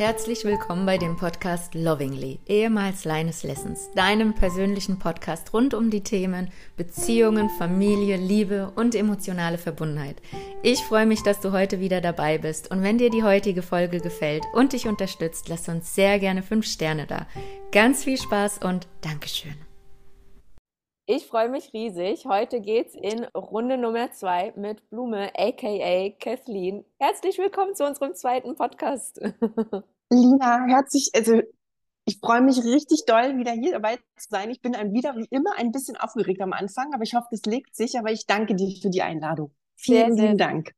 Herzlich willkommen bei dem Podcast Lovingly, ehemals Leines Lessons, deinem persönlichen Podcast rund um die Themen Beziehungen, Familie, Liebe und emotionale Verbundenheit. Ich freue mich, dass du heute wieder dabei bist und wenn dir die heutige Folge gefällt und dich unterstützt, lass uns sehr gerne fünf Sterne da. Ganz viel Spaß und Dankeschön. Ich freue mich riesig. Heute geht's in Runde Nummer zwei mit Blume, aka Kathleen. Herzlich willkommen zu unserem zweiten Podcast. Lina, herzlich, also ich freue mich richtig doll, wieder hier dabei zu sein. Ich bin ein, wieder wie immer ein bisschen aufgeregt am Anfang, aber ich hoffe, das legt sich. Aber ich danke dir für die Einladung. Vielen sehr, lieben Dank.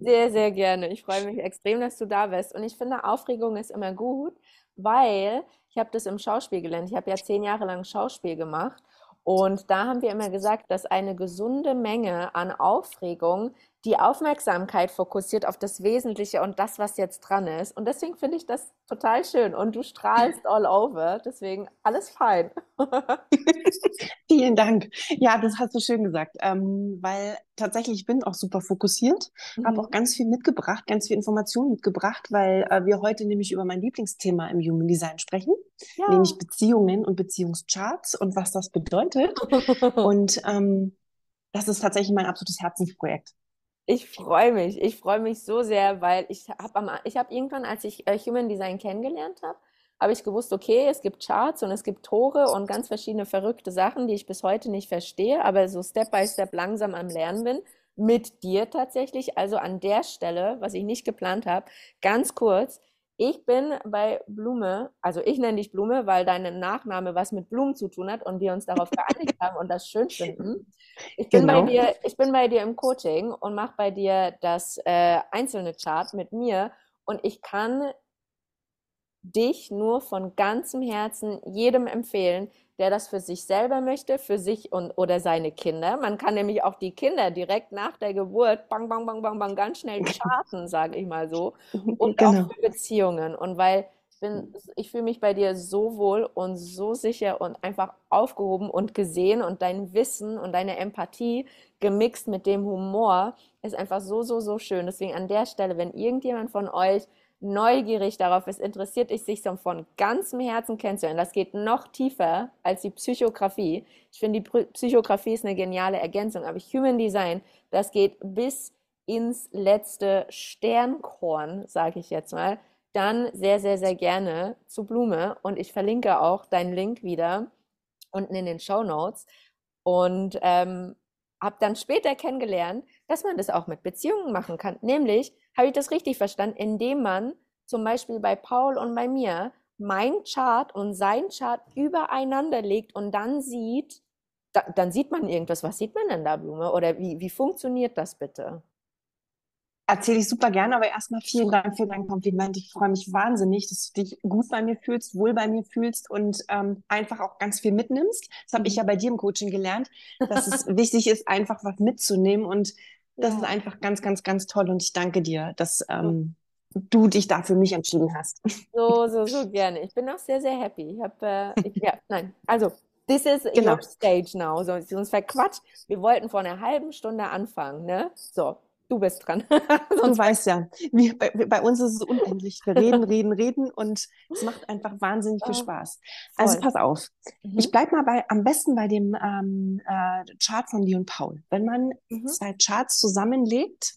Sehr, sehr gerne. Ich freue mich extrem, dass du da bist. Und ich finde, Aufregung ist immer gut, weil ich habe das im Schauspiel gelernt. Ich habe ja zehn Jahre lang Schauspiel gemacht. Und da haben wir immer gesagt, dass eine gesunde Menge an Aufregung die Aufmerksamkeit fokussiert auf das Wesentliche und das, was jetzt dran ist. Und deswegen finde ich das total schön. Und du strahlst all over. Deswegen alles fein. Vielen Dank. Ja, das hast du schön gesagt. Ähm, weil tatsächlich ich bin auch super fokussiert, mhm. habe auch ganz viel mitgebracht, ganz viel Informationen mitgebracht, weil äh, wir heute nämlich über mein Lieblingsthema im Human Design sprechen, ja. nämlich Beziehungen und Beziehungscharts und was das bedeutet. und ähm, das ist tatsächlich mein absolutes Herzensprojekt. Ich freue mich. Ich freue mich so sehr, weil ich habe ich hab irgendwann, als ich äh, Human Design kennengelernt habe, habe ich gewusst, okay, es gibt Charts und es gibt Tore und ganz verschiedene verrückte Sachen, die ich bis heute nicht verstehe, aber so Step by Step langsam am Lernen bin. Mit dir tatsächlich. Also an der Stelle, was ich nicht geplant habe, ganz kurz. Ich bin bei Blume, also ich nenne dich Blume, weil dein Nachname was mit Blumen zu tun hat und wir uns darauf geeinigt haben und das schön finden. Ich bin, genau. bei, dir, ich bin bei dir im Coaching und mache bei dir das äh, einzelne Chart mit mir und ich kann dich nur von ganzem Herzen jedem empfehlen, der das für sich selber möchte, für sich und oder seine Kinder. Man kann nämlich auch die Kinder direkt nach der Geburt bang bang bang bang bang ganz schnell charten, sage ich mal so, und genau. auch für Beziehungen und weil ich bin ich fühle mich bei dir so wohl und so sicher und einfach aufgehoben und gesehen und dein Wissen und deine Empathie gemixt mit dem Humor ist einfach so so so schön. Deswegen an der Stelle, wenn irgendjemand von euch neugierig darauf ist, interessiert dich, sich so von ganzem Herzen kennenzulernen. Das geht noch tiefer als die Psychografie. Ich finde, die Psychografie ist eine geniale Ergänzung, aber Human Design, das geht bis ins letzte Sternkorn, sage ich jetzt mal. Dann sehr, sehr, sehr gerne zu Blume und ich verlinke auch deinen Link wieder unten in den Show Notes und ähm, habe dann später kennengelernt, dass man das auch mit Beziehungen machen kann, nämlich habe ich das richtig verstanden? Indem man zum Beispiel bei Paul und bei mir mein Chart und sein Chart übereinander legt und dann sieht, da, dann sieht man irgendwas. Was sieht man denn da, Blume? Oder wie, wie funktioniert das bitte? Erzähle ich super gerne, aber erstmal vielen Dank für dein Kompliment. Ich freue mich wahnsinnig, dass du dich gut bei mir fühlst, wohl bei mir fühlst und ähm, einfach auch ganz viel mitnimmst. Das habe ich ja bei dir im Coaching gelernt, dass es wichtig ist, einfach was mitzunehmen und das ja. ist einfach ganz, ganz, ganz toll und ich danke dir, dass ähm, du dich da für mich entschieden hast. So, so, so gerne. Ich bin auch sehr, sehr happy. Ich habe, äh, ja, nein, also This is genau. your stage now. So, sonst verquatscht. Wir wollten vor einer halben Stunde anfangen, ne? So, Du bist dran. du weißt ja, wir, bei, bei, uns ist es unendlich. Wir reden, reden, reden und es macht einfach wahnsinnig viel Spaß. Also pass auf. Mhm. Ich bleibe mal bei, am besten bei dem ähm, äh, Chart von Leon Paul. Wenn man mhm. zwei Charts zusammenlegt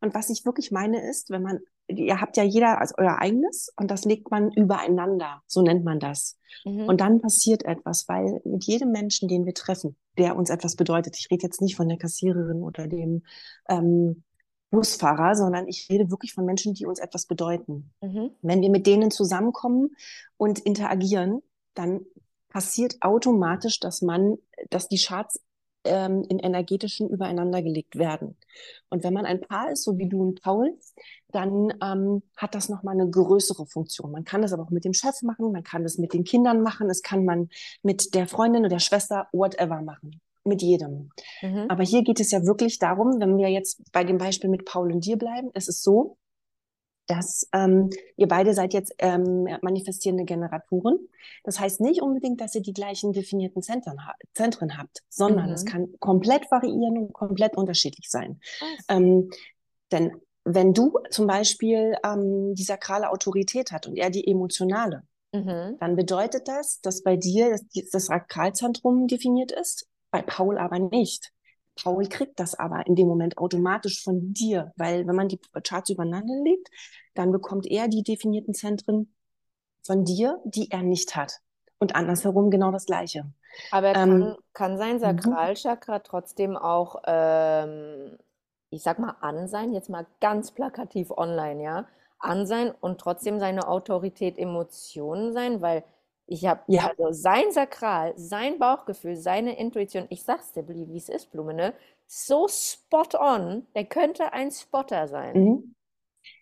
und was ich wirklich meine ist, wenn man, ihr habt ja jeder als euer eigenes und das legt man übereinander, so nennt man das. Mhm. Und dann passiert etwas, weil mit jedem Menschen, den wir treffen, der uns etwas bedeutet, ich rede jetzt nicht von der Kassiererin oder dem ähm, Busfahrer, sondern ich rede wirklich von Menschen, die uns etwas bedeuten. Mhm. Wenn wir mit denen zusammenkommen und interagieren, dann passiert automatisch, dass man, dass die Charts ähm, in energetischen übereinander gelegt werden. Und wenn man ein Paar ist, so wie du und Paul, dann ähm, hat das nochmal eine größere Funktion. Man kann das aber auch mit dem Chef machen, man kann das mit den Kindern machen, es kann man mit der Freundin oder der Schwester, whatever machen mit jedem. Mhm. Aber hier geht es ja wirklich darum, wenn wir jetzt bei dem Beispiel mit Paul und dir bleiben, es ist so, dass ähm, ihr beide seid jetzt ähm, manifestierende Generatoren. Das heißt nicht unbedingt, dass ihr die gleichen definierten Zentren, ha Zentren habt, sondern mhm. es kann komplett variieren und komplett unterschiedlich sein. Ähm, denn wenn du zum Beispiel ähm, die sakrale Autorität hat und er die emotionale, mhm. dann bedeutet das, dass bei dir das, das Sakralzentrum definiert ist, bei Paul aber nicht. Paul kriegt das aber in dem Moment automatisch von dir, weil wenn man die Charts übereinander legt, dann bekommt er die definierten Zentren von dir, die er nicht hat. Und andersherum genau das Gleiche. Aber kann, ähm, kann sein mhm. Sakralchakra trotzdem auch ähm, ich sag mal, an sein, jetzt mal ganz plakativ online, ja, an sein und trotzdem seine Autorität Emotionen sein, weil ich habe ja. also sein Sakral, sein Bauchgefühl, seine Intuition, ich sag's dir, wie es ist, Blume, ne? So spot on, der könnte ein Spotter sein. Mhm.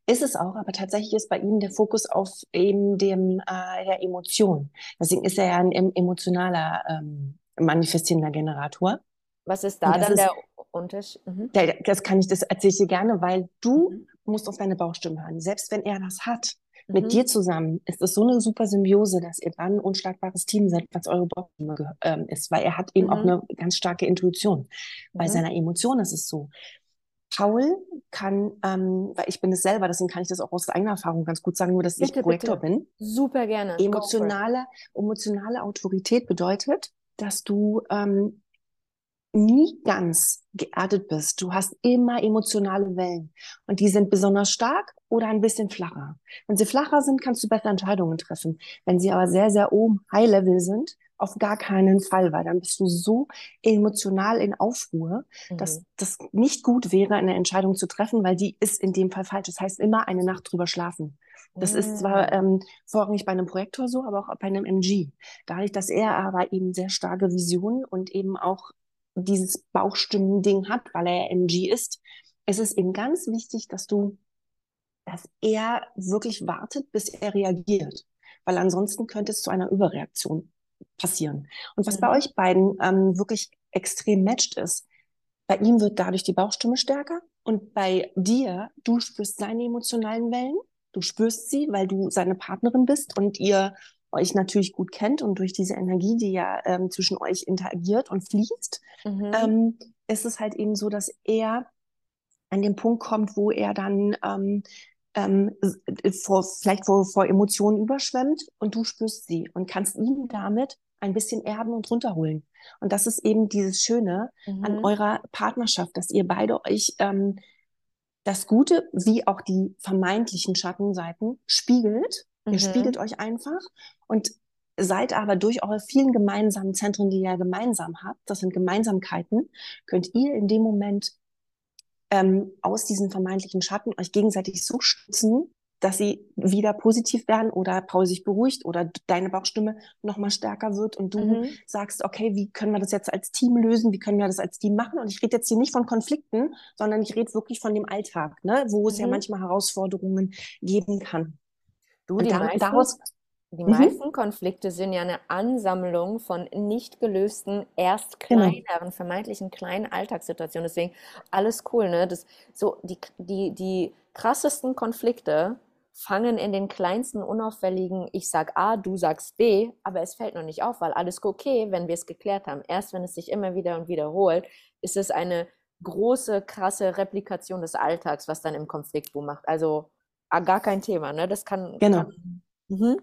Ist es auch, aber tatsächlich ist bei ihm der Fokus auf eben dem äh, der Emotion. Deswegen ist er ja ein emotionaler ähm, manifestierender Generator. Was ist da dann ist, der Unterschied? Mhm. Das kann ich, das erzähle ich dir gerne, weil du mhm. musst auf deine Bauchstimme hören. Selbst wenn er das hat, mhm. mit dir zusammen, ist es so eine super Symbiose, dass ihr dann ein unschlagbares Team seid, was eure Bauchstimme ähm, ist, weil er hat eben auch mhm. eine ganz starke Intuition. Bei mhm. seiner Emotion ist es so. Paul kann, ähm, weil ich bin es selber, deswegen kann ich das auch aus eigener Erfahrung ganz gut sagen, nur dass bitte, ich Projektor bitte. bin. Super gerne. Emotionale, emotionale Autorität bedeutet, dass du ähm, nie ganz geerdet bist. Du hast immer emotionale Wellen und die sind besonders stark oder ein bisschen flacher. Wenn sie flacher sind, kannst du bessere Entscheidungen treffen. Wenn sie aber sehr, sehr oben, High Level sind, auf gar keinen Fall, weil dann bist du so emotional in Aufruhr, mhm. dass das nicht gut wäre, eine Entscheidung zu treffen, weil die ist in dem Fall falsch. Das heißt, immer eine Nacht drüber schlafen. Das mhm. ist zwar mm. ähm, vorrangig bei einem Projektor so, aber auch bei einem MG. Dadurch, dass er aber eben sehr starke Visionen und eben auch dieses Bauchstimmen-Ding hat, weil er MG ist, es ist eben ganz wichtig, dass du, dass er wirklich wartet, bis er reagiert. Weil ansonsten könnte es zu einer Überreaktion passieren. Und was mhm. bei euch beiden ähm, wirklich extrem matcht ist, bei ihm wird dadurch die Bauchstimme stärker und bei dir, du spürst seine emotionalen Wellen, du spürst sie, weil du seine Partnerin bist und ihr euch natürlich gut kennt und durch diese Energie, die ja ähm, zwischen euch interagiert und fließt, mhm. ähm, ist es halt eben so, dass er an den Punkt kommt, wo er dann ähm, ähm, vor, vielleicht vor, vor Emotionen überschwemmt und du spürst sie und kannst ihn damit ein bisschen erden und runterholen. Und das ist eben dieses Schöne mhm. an eurer Partnerschaft, dass ihr beide euch ähm, das Gute wie auch die vermeintlichen Schattenseiten spiegelt Ihr mhm. spiegelt euch einfach und seid aber durch eure vielen gemeinsamen Zentren, die ihr gemeinsam habt, das sind Gemeinsamkeiten, könnt ihr in dem Moment ähm, aus diesen vermeintlichen Schatten euch gegenseitig so stützen, dass sie wieder positiv werden oder Paul sich beruhigt oder deine Bauchstimme nochmal stärker wird und du mhm. sagst, okay, wie können wir das jetzt als Team lösen? Wie können wir das als Team machen? Und ich rede jetzt hier nicht von Konflikten, sondern ich rede wirklich von dem Alltag, ne? wo es ja mhm. manchmal Herausforderungen geben kann. Du, die, da, meisten, daraus, die mhm. meisten Konflikte sind ja eine Ansammlung von nicht gelösten, erst genau. kleineren, genau. vermeintlichen kleinen Alltagssituationen. Deswegen alles cool, ne? Das, so die, die, die krassesten Konflikte fangen in den kleinsten unauffälligen, ich sag A, du sagst B, aber es fällt noch nicht auf, weil alles okay, wenn wir es geklärt haben. Erst wenn es sich immer wieder und wiederholt, ist es eine große, krasse Replikation des Alltags, was dann im Konfliktboom macht. Also Ah, gar kein Thema, ne? Das kann. Genau. Kann, mhm.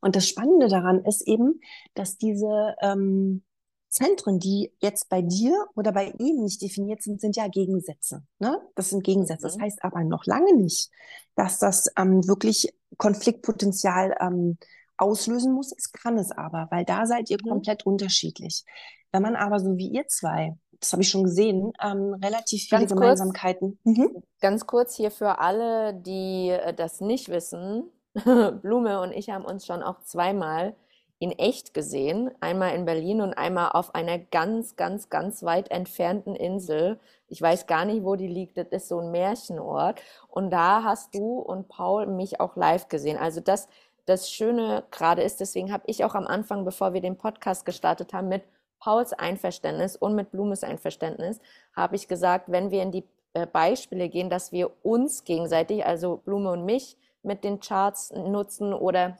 Und das Spannende daran ist eben, dass diese ähm, Zentren, die jetzt bei dir oder bei ihm nicht definiert sind, sind ja Gegensätze. Ne? Das sind Gegensätze. Mhm. Das heißt aber noch lange nicht, dass das ähm, wirklich Konfliktpotenzial ähm, auslösen muss. Es kann es aber, weil da seid ihr mhm. komplett unterschiedlich. Wenn man aber so wie ihr zwei das habe ich schon gesehen, ähm, relativ viele ganz Gemeinsamkeiten. Kurz, mhm. Ganz kurz hier für alle, die äh, das nicht wissen. Blume und ich haben uns schon auch zweimal in echt gesehen. Einmal in Berlin und einmal auf einer ganz, ganz, ganz weit entfernten Insel. Ich weiß gar nicht, wo die liegt. Das ist so ein Märchenort. Und da hast du und Paul mich auch live gesehen. Also das, das Schöne gerade ist, deswegen habe ich auch am Anfang, bevor wir den Podcast gestartet haben, mit Pauls Einverständnis und mit Blumes Einverständnis habe ich gesagt, wenn wir in die äh, Beispiele gehen, dass wir uns gegenseitig, also Blume und mich, mit den Charts nutzen oder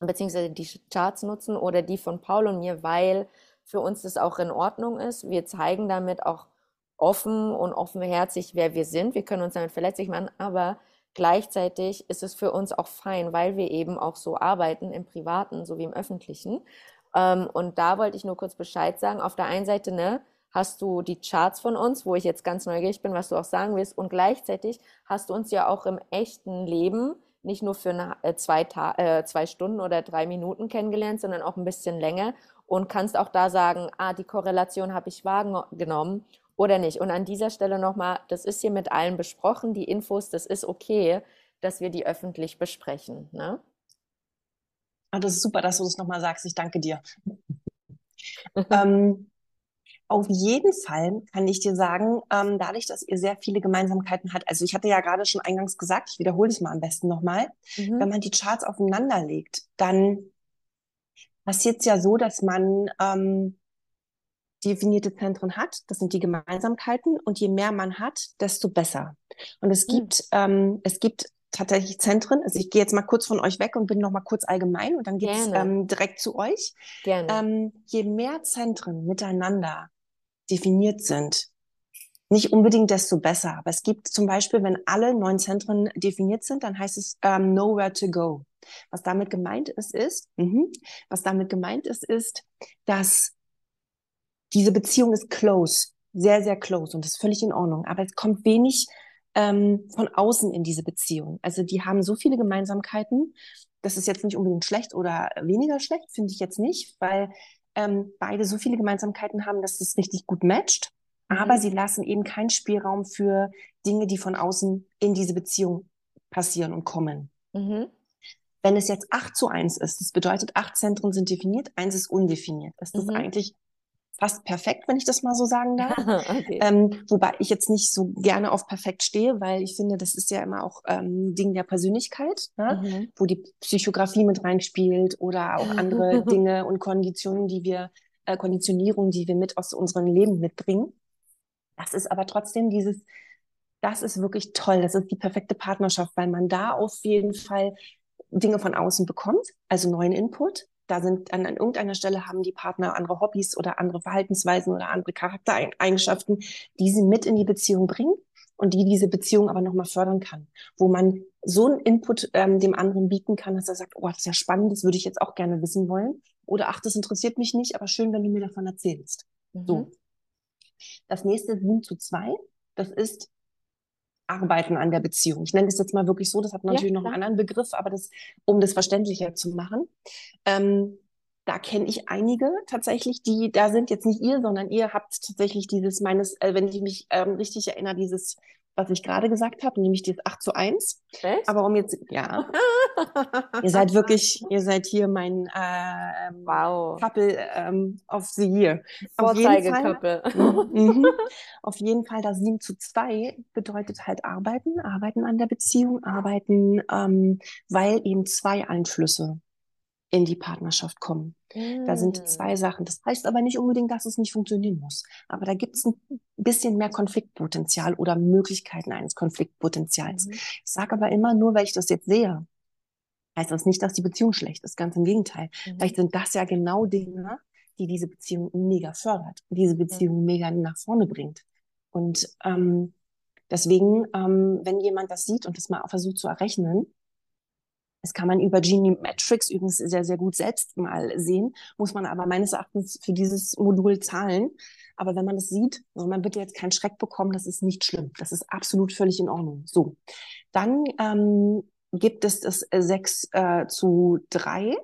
beziehungsweise die Charts nutzen oder die von Paul und mir, weil für uns das auch in Ordnung ist. Wir zeigen damit auch offen und offenherzig, wer wir sind. Wir können uns damit verletzlich machen, aber gleichzeitig ist es für uns auch fein, weil wir eben auch so arbeiten im Privaten sowie im Öffentlichen. Ähm, und da wollte ich nur kurz Bescheid sagen. Auf der einen Seite, ne, hast du die Charts von uns, wo ich jetzt ganz neugierig bin, was du auch sagen willst. Und gleichzeitig hast du uns ja auch im echten Leben nicht nur für eine, äh, zwei, äh, zwei Stunden oder drei Minuten kennengelernt, sondern auch ein bisschen länger und kannst auch da sagen, ah, die Korrelation habe ich wahrgenommen oder nicht. Und an dieser Stelle nochmal, das ist hier mit allen besprochen, die Infos, das ist okay, dass wir die öffentlich besprechen. Ne? Ah, das ist super, dass du das nochmal sagst. Ich danke dir. ähm, auf jeden Fall kann ich dir sagen, ähm, dadurch, dass ihr sehr viele Gemeinsamkeiten habt, also ich hatte ja gerade schon eingangs gesagt, ich wiederhole es mal am besten nochmal, mhm. wenn man die Charts aufeinander legt, dann passiert es ja so, dass man ähm, definierte Zentren hat, das sind die Gemeinsamkeiten, und je mehr man hat, desto besser. Und es mhm. gibt, ähm, es gibt tatsächlich Zentren. Also ich gehe jetzt mal kurz von euch weg und bin noch mal kurz allgemein und dann geht's ähm, direkt zu euch. Gerne. Ähm, je mehr Zentren miteinander definiert sind, nicht unbedingt desto besser. Aber es gibt zum Beispiel, wenn alle neun Zentren definiert sind, dann heißt es ähm, nowhere to go. Was damit gemeint ist, ist, mh, was damit gemeint ist, ist, dass diese Beziehung ist close, sehr, sehr close und ist völlig in Ordnung. Aber es kommt wenig ähm, von außen in diese Beziehung. Also die haben so viele Gemeinsamkeiten. Das ist jetzt nicht unbedingt schlecht oder weniger schlecht, finde ich jetzt nicht, weil ähm, beide so viele Gemeinsamkeiten haben, dass das richtig gut matcht. Mhm. Aber sie lassen eben keinen Spielraum für Dinge, die von außen in diese Beziehung passieren und kommen. Mhm. Wenn es jetzt 8 zu 1 ist, das bedeutet, acht Zentren sind definiert, eins ist undefiniert. Das ist mhm. eigentlich fast perfekt, wenn ich das mal so sagen darf. okay. ähm, wobei ich jetzt nicht so gerne auf perfekt stehe, weil ich finde, das ist ja immer auch ähm, Ding der Persönlichkeit, ne? mhm. wo die Psychografie mit reinspielt oder auch andere Dinge und Konditionen, die wir, äh, Konditionierungen, die wir mit aus unserem Leben mitbringen. Das ist aber trotzdem dieses, das ist wirklich toll. Das ist die perfekte Partnerschaft, weil man da auf jeden Fall Dinge von außen bekommt, also neuen Input, da sind an, an irgendeiner Stelle haben die Partner andere Hobbys oder andere Verhaltensweisen oder andere Charaktereigenschaften, die sie mit in die Beziehung bringen und die diese Beziehung aber nochmal fördern kann, wo man so einen Input ähm, dem anderen bieten kann, dass er sagt, oh, das ist ja spannend, das würde ich jetzt auch gerne wissen wollen. Oder ach, das interessiert mich nicht, aber schön, wenn du mir davon erzählst. Mhm. So. Das nächste 7 zu 2. Das ist Arbeiten an der Beziehung. Ich nenne das jetzt mal wirklich so, das hat natürlich ja, noch einen anderen Begriff, aber das, um das verständlicher zu machen. Ähm, da kenne ich einige tatsächlich, die da sind jetzt nicht ihr, sondern ihr habt tatsächlich dieses meines, äh, wenn ich mich ähm, richtig erinnere, dieses was ich gerade gesagt habe, nämlich dieses 8 zu 1. Echt? Aber um jetzt, ja. ihr seid wirklich, ihr seid hier mein äh, wow. Couple ähm, of the Year. Vorzeigekappe. mhm, auf jeden Fall das 7 zu 2 bedeutet halt arbeiten, arbeiten an der Beziehung, arbeiten, ähm, weil eben zwei Einflüsse in die Partnerschaft kommen. Da sind mm. zwei Sachen. Das heißt aber nicht unbedingt, dass es nicht funktionieren muss. Aber da gibt es ein bisschen mehr Konfliktpotenzial oder Möglichkeiten eines Konfliktpotenzials. Mhm. Ich sage aber immer, nur weil ich das jetzt sehe, heißt das nicht, dass die Beziehung schlecht ist. Ganz im Gegenteil. Mhm. Vielleicht sind das ja genau Dinge, die diese Beziehung mega fördert, diese Beziehung mega nach vorne bringt. Und ähm, deswegen, ähm, wenn jemand das sieht und das mal versucht zu errechnen, das kann man über Genie Metrics übrigens sehr, sehr gut selbst mal sehen, muss man aber meines Erachtens für dieses Modul zahlen. Aber wenn man das sieht, soll man bitte jetzt keinen Schreck bekommen, das ist nicht schlimm. Das ist absolut völlig in Ordnung. So, dann ähm, gibt es das 6 äh, zu 3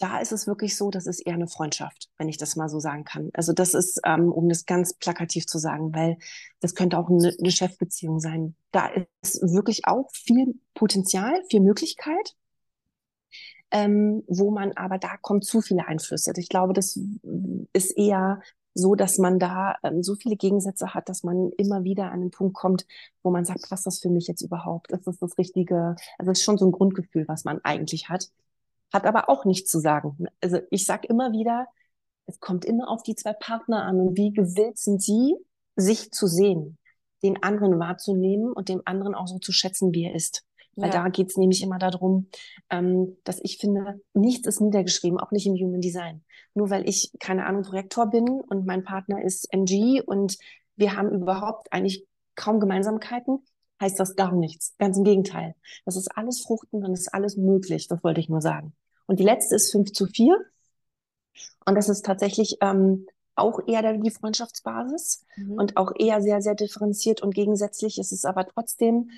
da ist es wirklich so, das ist eher eine Freundschaft, wenn ich das mal so sagen kann. Also das ist, ähm, um das ganz plakativ zu sagen, weil das könnte auch eine, eine Chefbeziehung sein. Da ist wirklich auch viel Potenzial, viel Möglichkeit, ähm, wo man aber da kommt zu viele Einflüsse. Ich glaube, das ist eher so, dass man da ähm, so viele Gegensätze hat, dass man immer wieder an den Punkt kommt, wo man sagt, passt das für mich jetzt überhaupt? Ist das das Richtige? Also es ist schon so ein Grundgefühl, was man eigentlich hat hat aber auch nichts zu sagen. Also ich sage immer wieder, es kommt immer auf die zwei Partner an und wie gewillt sind sie, sich zu sehen, den anderen wahrzunehmen und dem anderen auch so zu schätzen, wie er ist. Weil ja. da geht's nämlich immer darum, ähm, dass ich finde, nichts ist niedergeschrieben, auch nicht im Human Design. Nur weil ich, keine Ahnung, Projektor bin und mein Partner ist MG und wir haben überhaupt eigentlich kaum Gemeinsamkeiten, heißt das gar nichts. Ganz im Gegenteil. Das ist alles fruchten und ist alles möglich. Das wollte ich nur sagen. Und die letzte ist 5 zu 4. Und das ist tatsächlich ähm, auch eher die Freundschaftsbasis mhm. und auch eher sehr, sehr differenziert und gegensätzlich. Es ist aber trotzdem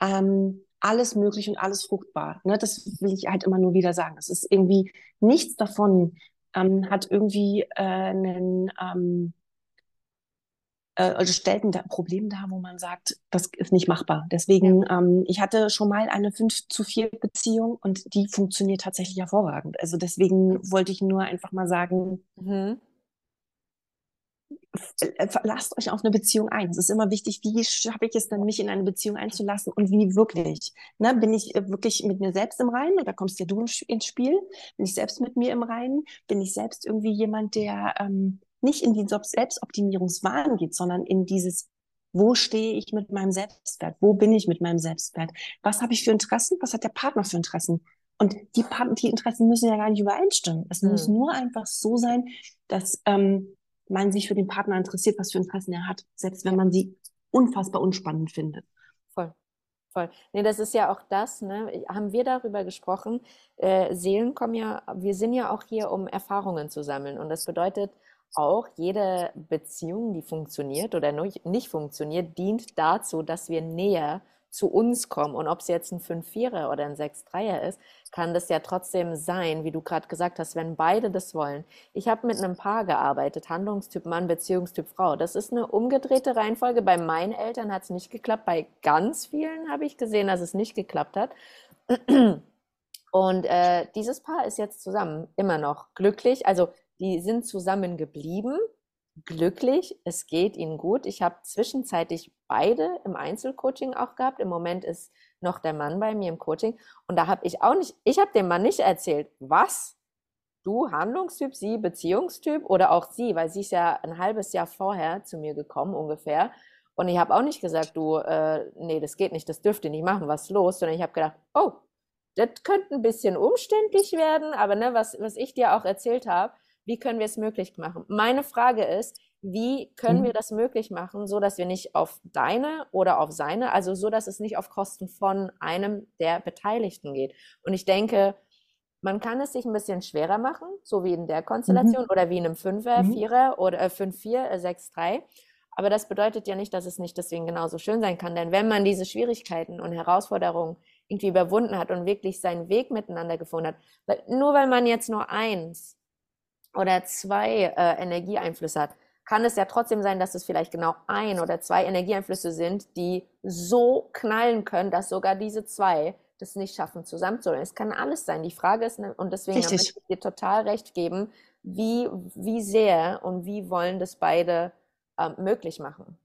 ähm, alles möglich und alles fruchtbar. Ne? Das will ich halt immer nur wieder sagen. Es ist irgendwie nichts davon ähm, hat irgendwie äh, einen ähm, äh, also stellt ein Problem dar, wo man sagt, das ist nicht machbar. Deswegen, ja. ähm, ich hatte schon mal eine 5 zu 4 Beziehung und die funktioniert tatsächlich hervorragend. Also deswegen wollte ich nur einfach mal sagen, mhm. Äh, lasst euch auf eine Beziehung ein. Es ist immer wichtig, wie schaffe ich es dann, mich in eine Beziehung einzulassen und wie wirklich. Ne? Bin ich äh, wirklich mit mir selbst im Reinen? Da kommst ja du ins Spiel. Bin ich selbst mit mir im Reinen? Bin ich selbst irgendwie jemand, der ähm, nicht in die Selbstoptimierungswahn geht, sondern in dieses, wo stehe ich mit meinem Selbstwert? Wo bin ich mit meinem Selbstwert? Was habe ich für Interessen? Was hat der Partner für Interessen? Und die, die Interessen müssen ja gar nicht übereinstimmen. Es mhm. muss nur einfach so sein, dass ähm, man sich für den Partner interessiert, was für Interessen er hat, selbst wenn man sie unfassbar unspannend findet. Voll. Voll. Nee, das ist ja auch das, ne? Haben wir darüber gesprochen? Äh, Seelen kommen ja, wir sind ja auch hier, um Erfahrungen zu sammeln. Und das bedeutet, auch jede Beziehung, die funktioniert oder nicht funktioniert, dient dazu, dass wir näher zu uns kommen. Und ob es jetzt ein 5-4er oder ein 6-3er ist, kann das ja trotzdem sein, wie du gerade gesagt hast, wenn beide das wollen. Ich habe mit einem Paar gearbeitet, Handlungstyp Mann, Beziehungstyp Frau. Das ist eine umgedrehte Reihenfolge. Bei meinen Eltern hat es nicht geklappt. Bei ganz vielen habe ich gesehen, dass es nicht geklappt hat. Und äh, dieses Paar ist jetzt zusammen, immer noch glücklich. Also die sind zusammengeblieben, glücklich, es geht ihnen gut. Ich habe zwischenzeitlich beide im Einzelcoaching auch gehabt. Im Moment ist noch der Mann bei mir im Coaching und da habe ich auch nicht, ich habe dem Mann nicht erzählt, was du Handlungstyp, sie Beziehungstyp oder auch sie, weil sie ist ja ein halbes Jahr vorher zu mir gekommen ungefähr. Und ich habe auch nicht gesagt, du, äh, nee, das geht nicht, das dürft ihr nicht machen, was ist los? Sondern ich habe gedacht, oh, das könnte ein bisschen umständlich werden, aber ne, was, was ich dir auch erzählt habe, wie können wir es möglich machen? Meine Frage ist, wie können mhm. wir das möglich machen, so dass wir nicht auf deine oder auf seine, also so dass es nicht auf Kosten von einem der Beteiligten geht. Und ich denke, man kann es sich ein bisschen schwerer machen, so wie in der Konstellation mhm. oder wie in einem Fünfer, mhm. Vierer oder äh, Fünf, Vier, äh, Sechs, Drei. Aber das bedeutet ja nicht, dass es nicht deswegen genauso schön sein kann. Denn wenn man diese Schwierigkeiten und Herausforderungen irgendwie überwunden hat und wirklich seinen Weg miteinander gefunden hat, weil nur weil man jetzt nur eins oder zwei äh, Energieeinflüsse hat, kann es ja trotzdem sein, dass es vielleicht genau ein oder zwei Energieeinflüsse sind, die so knallen können, dass sogar diese zwei das nicht schaffen, zusammenzuholen. Es kann alles sein. Die Frage ist, ne, und deswegen möchte ich dir total recht geben, wie, wie sehr und wie wollen das beide äh, möglich machen.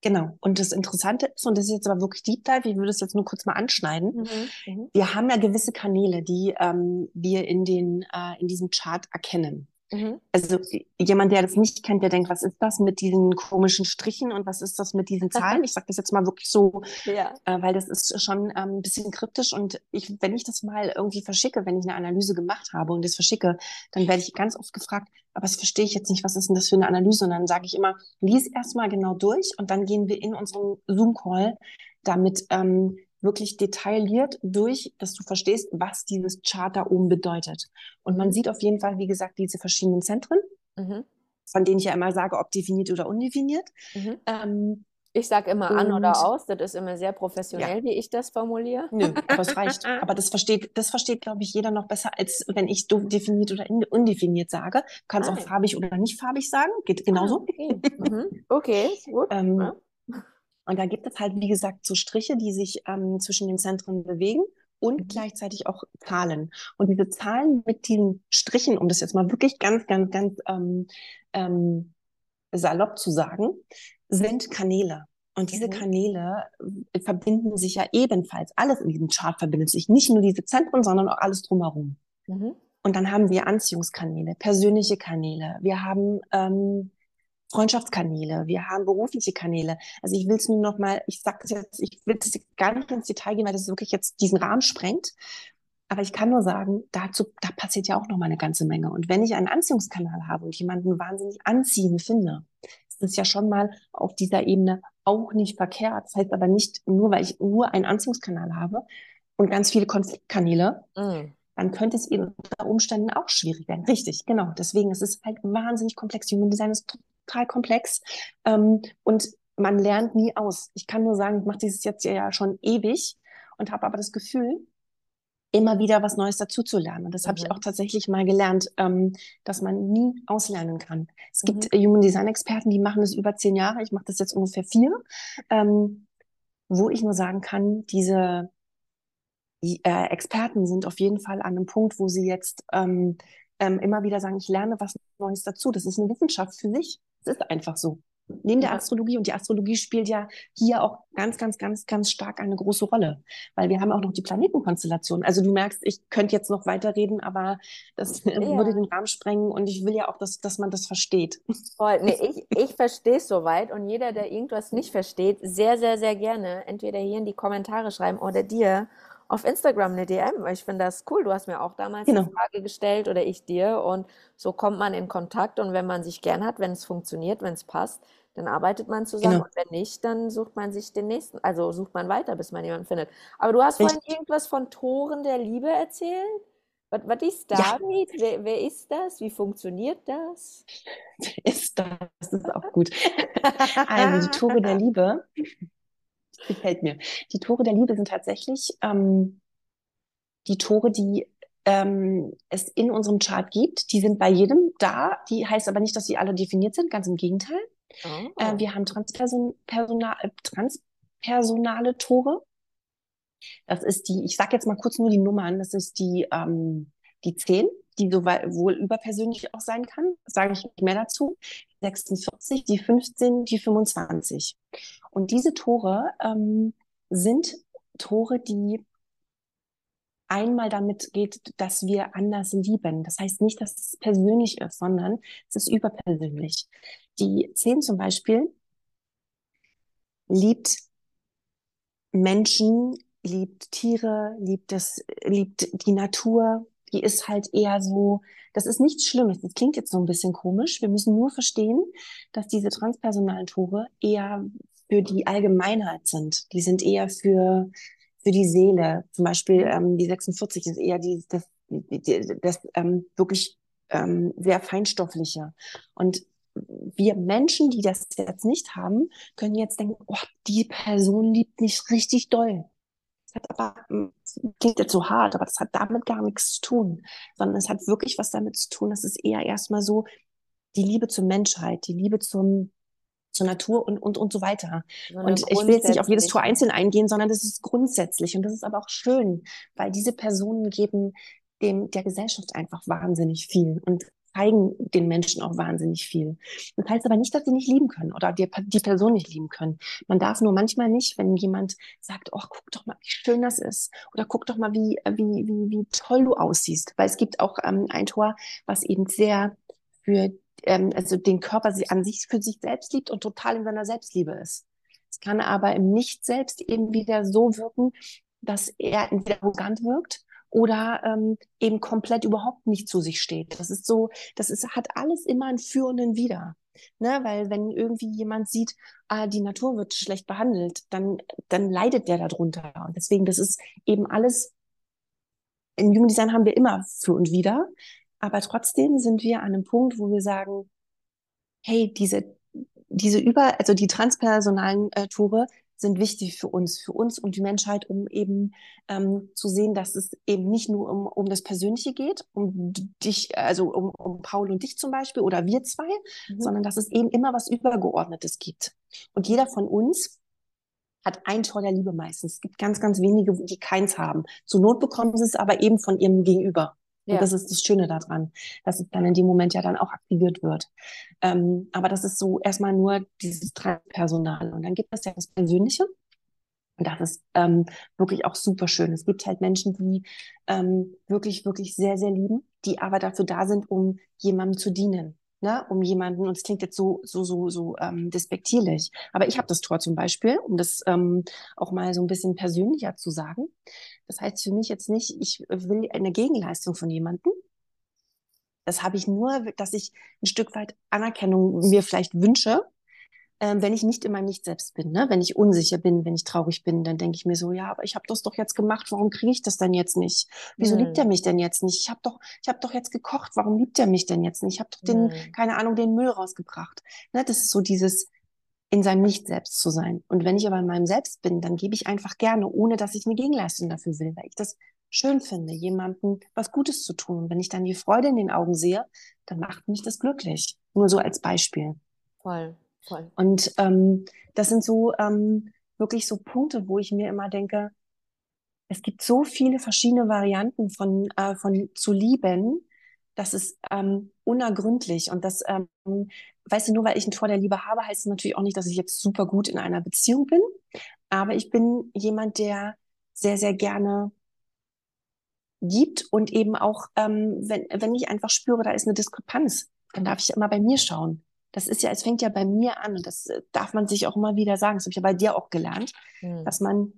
Genau. Und das Interessante ist, und das ist jetzt aber wirklich Deep Dive, ich würde es jetzt nur kurz mal anschneiden. Mhm. Mhm. Wir haben ja gewisse Kanäle, die ähm, wir in, den, äh, in diesem Chart erkennen. Mhm. Also jemand, der das nicht kennt, der denkt, was ist das mit diesen komischen Strichen und was ist das mit diesen Zahlen? Ich sage das jetzt mal wirklich so, ja. äh, weil das ist schon ähm, ein bisschen kryptisch und ich, wenn ich das mal irgendwie verschicke, wenn ich eine Analyse gemacht habe und das verschicke, dann werde ich ganz oft gefragt, aber das verstehe ich jetzt nicht, was ist denn das für eine Analyse? Und dann sage ich immer, lies erstmal genau durch und dann gehen wir in unseren Zoom-Call damit ähm, wirklich detailliert durch, dass du verstehst, was dieses Chart da oben bedeutet. Und man sieht auf jeden Fall, wie gesagt, diese verschiedenen Zentren, mhm. von denen ich ja immer sage, ob definiert oder undefiniert. Mhm. Ähm, ich sage immer an oder aus, das ist immer sehr professionell, ja. wie ich das formuliere. Nö, aber es reicht. aber das versteht, das versteht, glaube ich, jeder noch besser, als wenn ich definiert oder undefiniert sage. Du kannst ah, auch farbig oder nicht farbig sagen, geht genauso. Ah, okay. mhm. okay, gut. Ähm, ja. Und da gibt es halt, wie gesagt, so Striche, die sich ähm, zwischen den Zentren bewegen und mhm. gleichzeitig auch Zahlen. Und diese Zahlen mit diesen Strichen, um das jetzt mal wirklich ganz, ganz, ganz ähm, ähm, salopp zu sagen, sind Kanäle. Und diese mhm. Kanäle äh, verbinden sich ja ebenfalls. Alles in diesem Chart verbindet sich. Nicht nur diese Zentren, sondern auch alles drumherum. Mhm. Und dann haben wir Anziehungskanäle, persönliche Kanäle. Wir haben ähm, Freundschaftskanäle, wir haben berufliche Kanäle. Also ich will es nur noch mal, ich sage das jetzt, ich will das gar nicht ins Detail gehen, weil das wirklich jetzt diesen Rahmen sprengt. Aber ich kann nur sagen, dazu, da passiert ja auch noch mal eine ganze Menge. Und wenn ich einen Anziehungskanal habe und jemanden wahnsinnig anziehend finde, Das ist ja schon mal auf dieser Ebene auch nicht verkehrt. Das heißt aber nicht, nur weil ich nur einen Anziehungskanal habe und ganz viele Konfliktkanäle, mm. dann könnte es eben unter Umständen auch schwierig werden. Richtig, genau. Deswegen ist es halt wahnsinnig komplex. Human Design ist total komplex ähm, und man lernt nie aus. Ich kann nur sagen, ich mache dieses jetzt ja schon ewig und habe aber das Gefühl, immer wieder was Neues dazuzulernen. Und das mhm. habe ich mhm. auch tatsächlich mal gelernt, ähm, dass man nie auslernen kann. Es mhm. gibt Human Design Experten, die machen das über zehn Jahre. Ich mache das jetzt ungefähr vier, ähm, wo ich nur sagen kann, diese die, äh, Experten sind auf jeden Fall an einem Punkt, wo sie jetzt ähm, ähm, immer wieder sagen, ich lerne was Neues dazu. Das ist eine Wissenschaft für sich. Es ist einfach so neben der Astrologie und die Astrologie spielt ja hier auch ganz, ganz, ganz, ganz stark eine große Rolle, weil wir haben auch noch die Planetenkonstellation. Also du merkst, ich könnte jetzt noch weiterreden, aber das ja. würde den Rahmen sprengen und ich will ja auch, dass, dass man das versteht. Voll. Nee, ich, ich verstehe es soweit und jeder, der irgendwas nicht versteht, sehr, sehr, sehr gerne entweder hier in die Kommentare schreiben oder dir auf Instagram eine DM. Ich finde das cool. Du hast mir auch damals genau. die Frage gestellt oder ich dir und so kommt man in Kontakt und wenn man sich gern hat, wenn es funktioniert, wenn es passt, dann arbeitet man zusammen genau. und wenn nicht, dann sucht man sich den nächsten, also sucht man weiter, bis man jemanden findet. Aber du hast vorhin irgendwas von Toren der Liebe erzählt? Was, was ist damit? Ja. Wer, wer, ist das? Wie funktioniert das? Wer ist das? Das ist auch gut. also die Tore der Liebe, gefällt mir. Die Tore der Liebe sind tatsächlich ähm, die Tore, die ähm, es in unserem Chart gibt. Die sind bei jedem da. Die heißt aber nicht, dass sie alle definiert sind. Ganz im Gegenteil. Oh. Äh, wir haben Transperson Personal, transpersonale Tore. Das ist die, ich sage jetzt mal kurz nur die Nummern, das ist die, ähm, die 10, die sowohl überpersönlich auch sein kann, sage ich nicht mehr dazu, 46, die 15, die 25. Und diese Tore ähm, sind Tore, die einmal damit geht, dass wir anders lieben. Das heißt nicht, dass es persönlich ist, sondern es ist überpersönlich. Die Zehn zum Beispiel liebt Menschen, liebt Tiere, liebt das, liebt die Natur. Die ist halt eher so, das ist nichts Schlimmes. Das klingt jetzt so ein bisschen komisch. Wir müssen nur verstehen, dass diese transpersonalen Tore eher für die Allgemeinheit sind. Die sind eher für, für die Seele. Zum Beispiel ähm, die 46 ist eher die, das, die, das ähm, wirklich ähm, sehr feinstoffliche. Und wir Menschen, die das jetzt nicht haben, können jetzt denken, oh, die Person liebt mich richtig doll. Hat aber, hm, klingt jetzt so hart, aber das hat damit gar nichts zu tun, sondern es hat wirklich was damit zu tun, dass es eher erstmal so die Liebe zur Menschheit, die Liebe zum, zur Natur und, und, und so weiter. So und ich will jetzt nicht auf jedes Tor einzeln eingehen, sondern das ist grundsätzlich und das ist aber auch schön, weil diese Personen geben dem, der Gesellschaft einfach wahnsinnig viel. Und zeigen den Menschen auch wahnsinnig viel. Das heißt aber nicht, dass sie nicht lieben können oder die, die Person nicht lieben können. Man darf nur manchmal nicht, wenn jemand sagt, oh, guck doch mal, wie schön das ist oder guck doch mal, wie, wie, wie, wie toll du aussiehst. Weil es gibt auch ähm, ein Tor, was eben sehr für, ähm, also den Körper an sich für sich selbst liebt und total in seiner Selbstliebe ist. Es kann aber im Nicht-Selbst eben wieder so wirken, dass er entweder arrogant wirkt oder ähm, eben komplett überhaupt nicht zu sich steht. Das ist so, das ist, hat alles immer ein Für und ein Wider. Ne? Weil wenn irgendwie jemand sieht, ah, die Natur wird schlecht behandelt, dann, dann leidet der darunter. Und deswegen, das ist eben alles, im Human Design haben wir immer für und wider, aber trotzdem sind wir an einem Punkt, wo wir sagen, hey, diese, diese über, also die transpersonalen äh, Tore sind wichtig für uns, für uns und die Menschheit, um eben ähm, zu sehen, dass es eben nicht nur um, um das Persönliche geht, um dich, also um, um Paul und dich zum Beispiel oder wir zwei, mhm. sondern dass es eben immer was Übergeordnetes gibt. Und jeder von uns hat ein Tor der Liebe meistens. Es gibt ganz, ganz wenige, die keins haben. Zur Not bekommen sie es aber eben von ihrem Gegenüber. Ja. Und das ist das Schöne daran, dass es dann in dem Moment ja dann auch aktiviert wird. Ähm, aber das ist so erstmal nur dieses Personal. Und dann gibt es ja das Persönliche. Und das ist ähm, wirklich auch super schön. Es gibt halt Menschen, die ähm, wirklich, wirklich sehr, sehr lieben, die aber dafür da sind, um jemandem zu dienen ne, um jemanden, und es klingt jetzt so, so, so, so ähm, despektierlich, aber ich habe das Tor zum Beispiel, um das ähm, auch mal so ein bisschen persönlicher zu sagen. Das heißt für mich jetzt nicht, ich will eine Gegenleistung von jemandem. Das habe ich nur, dass ich ein Stück weit Anerkennung mir vielleicht wünsche, ähm, wenn ich nicht in meinem Nicht-Selbst bin, ne? wenn ich unsicher bin, wenn ich traurig bin, dann denke ich mir so, ja, aber ich habe das doch jetzt gemacht, warum kriege ich das denn jetzt nicht? Wieso hm. liebt er mich denn jetzt nicht? Ich habe doch, ich habe doch jetzt gekocht, warum liebt er mich denn jetzt nicht? Ich habe doch den, hm. keine Ahnung, den Müll rausgebracht. Ne? Das ist so dieses in seinem Nicht-Selbst zu sein. Und wenn ich aber in meinem Selbst bin, dann gebe ich einfach gerne, ohne dass ich eine Gegenleistung dafür will, weil ich das schön finde, jemandem was Gutes zu tun. Und wenn ich dann die Freude in den Augen sehe, dann macht mich das glücklich. Nur so als Beispiel. Voll. Voll. Und ähm, das sind so ähm, wirklich so Punkte, wo ich mir immer denke, es gibt so viele verschiedene Varianten von, äh, von zu lieben, das ist ähm, unergründlich. Und das, ähm, weißt du, nur weil ich ein Tor der Liebe habe, heißt es natürlich auch nicht, dass ich jetzt super gut in einer Beziehung bin. Aber ich bin jemand, der sehr, sehr gerne gibt und eben auch, ähm, wenn, wenn ich einfach spüre, da ist eine Diskrepanz, dann darf ich immer bei mir schauen das ist ja, es fängt ja bei mir an und das äh, darf man sich auch immer wieder sagen. Das habe ich ja bei dir auch gelernt, mhm. dass man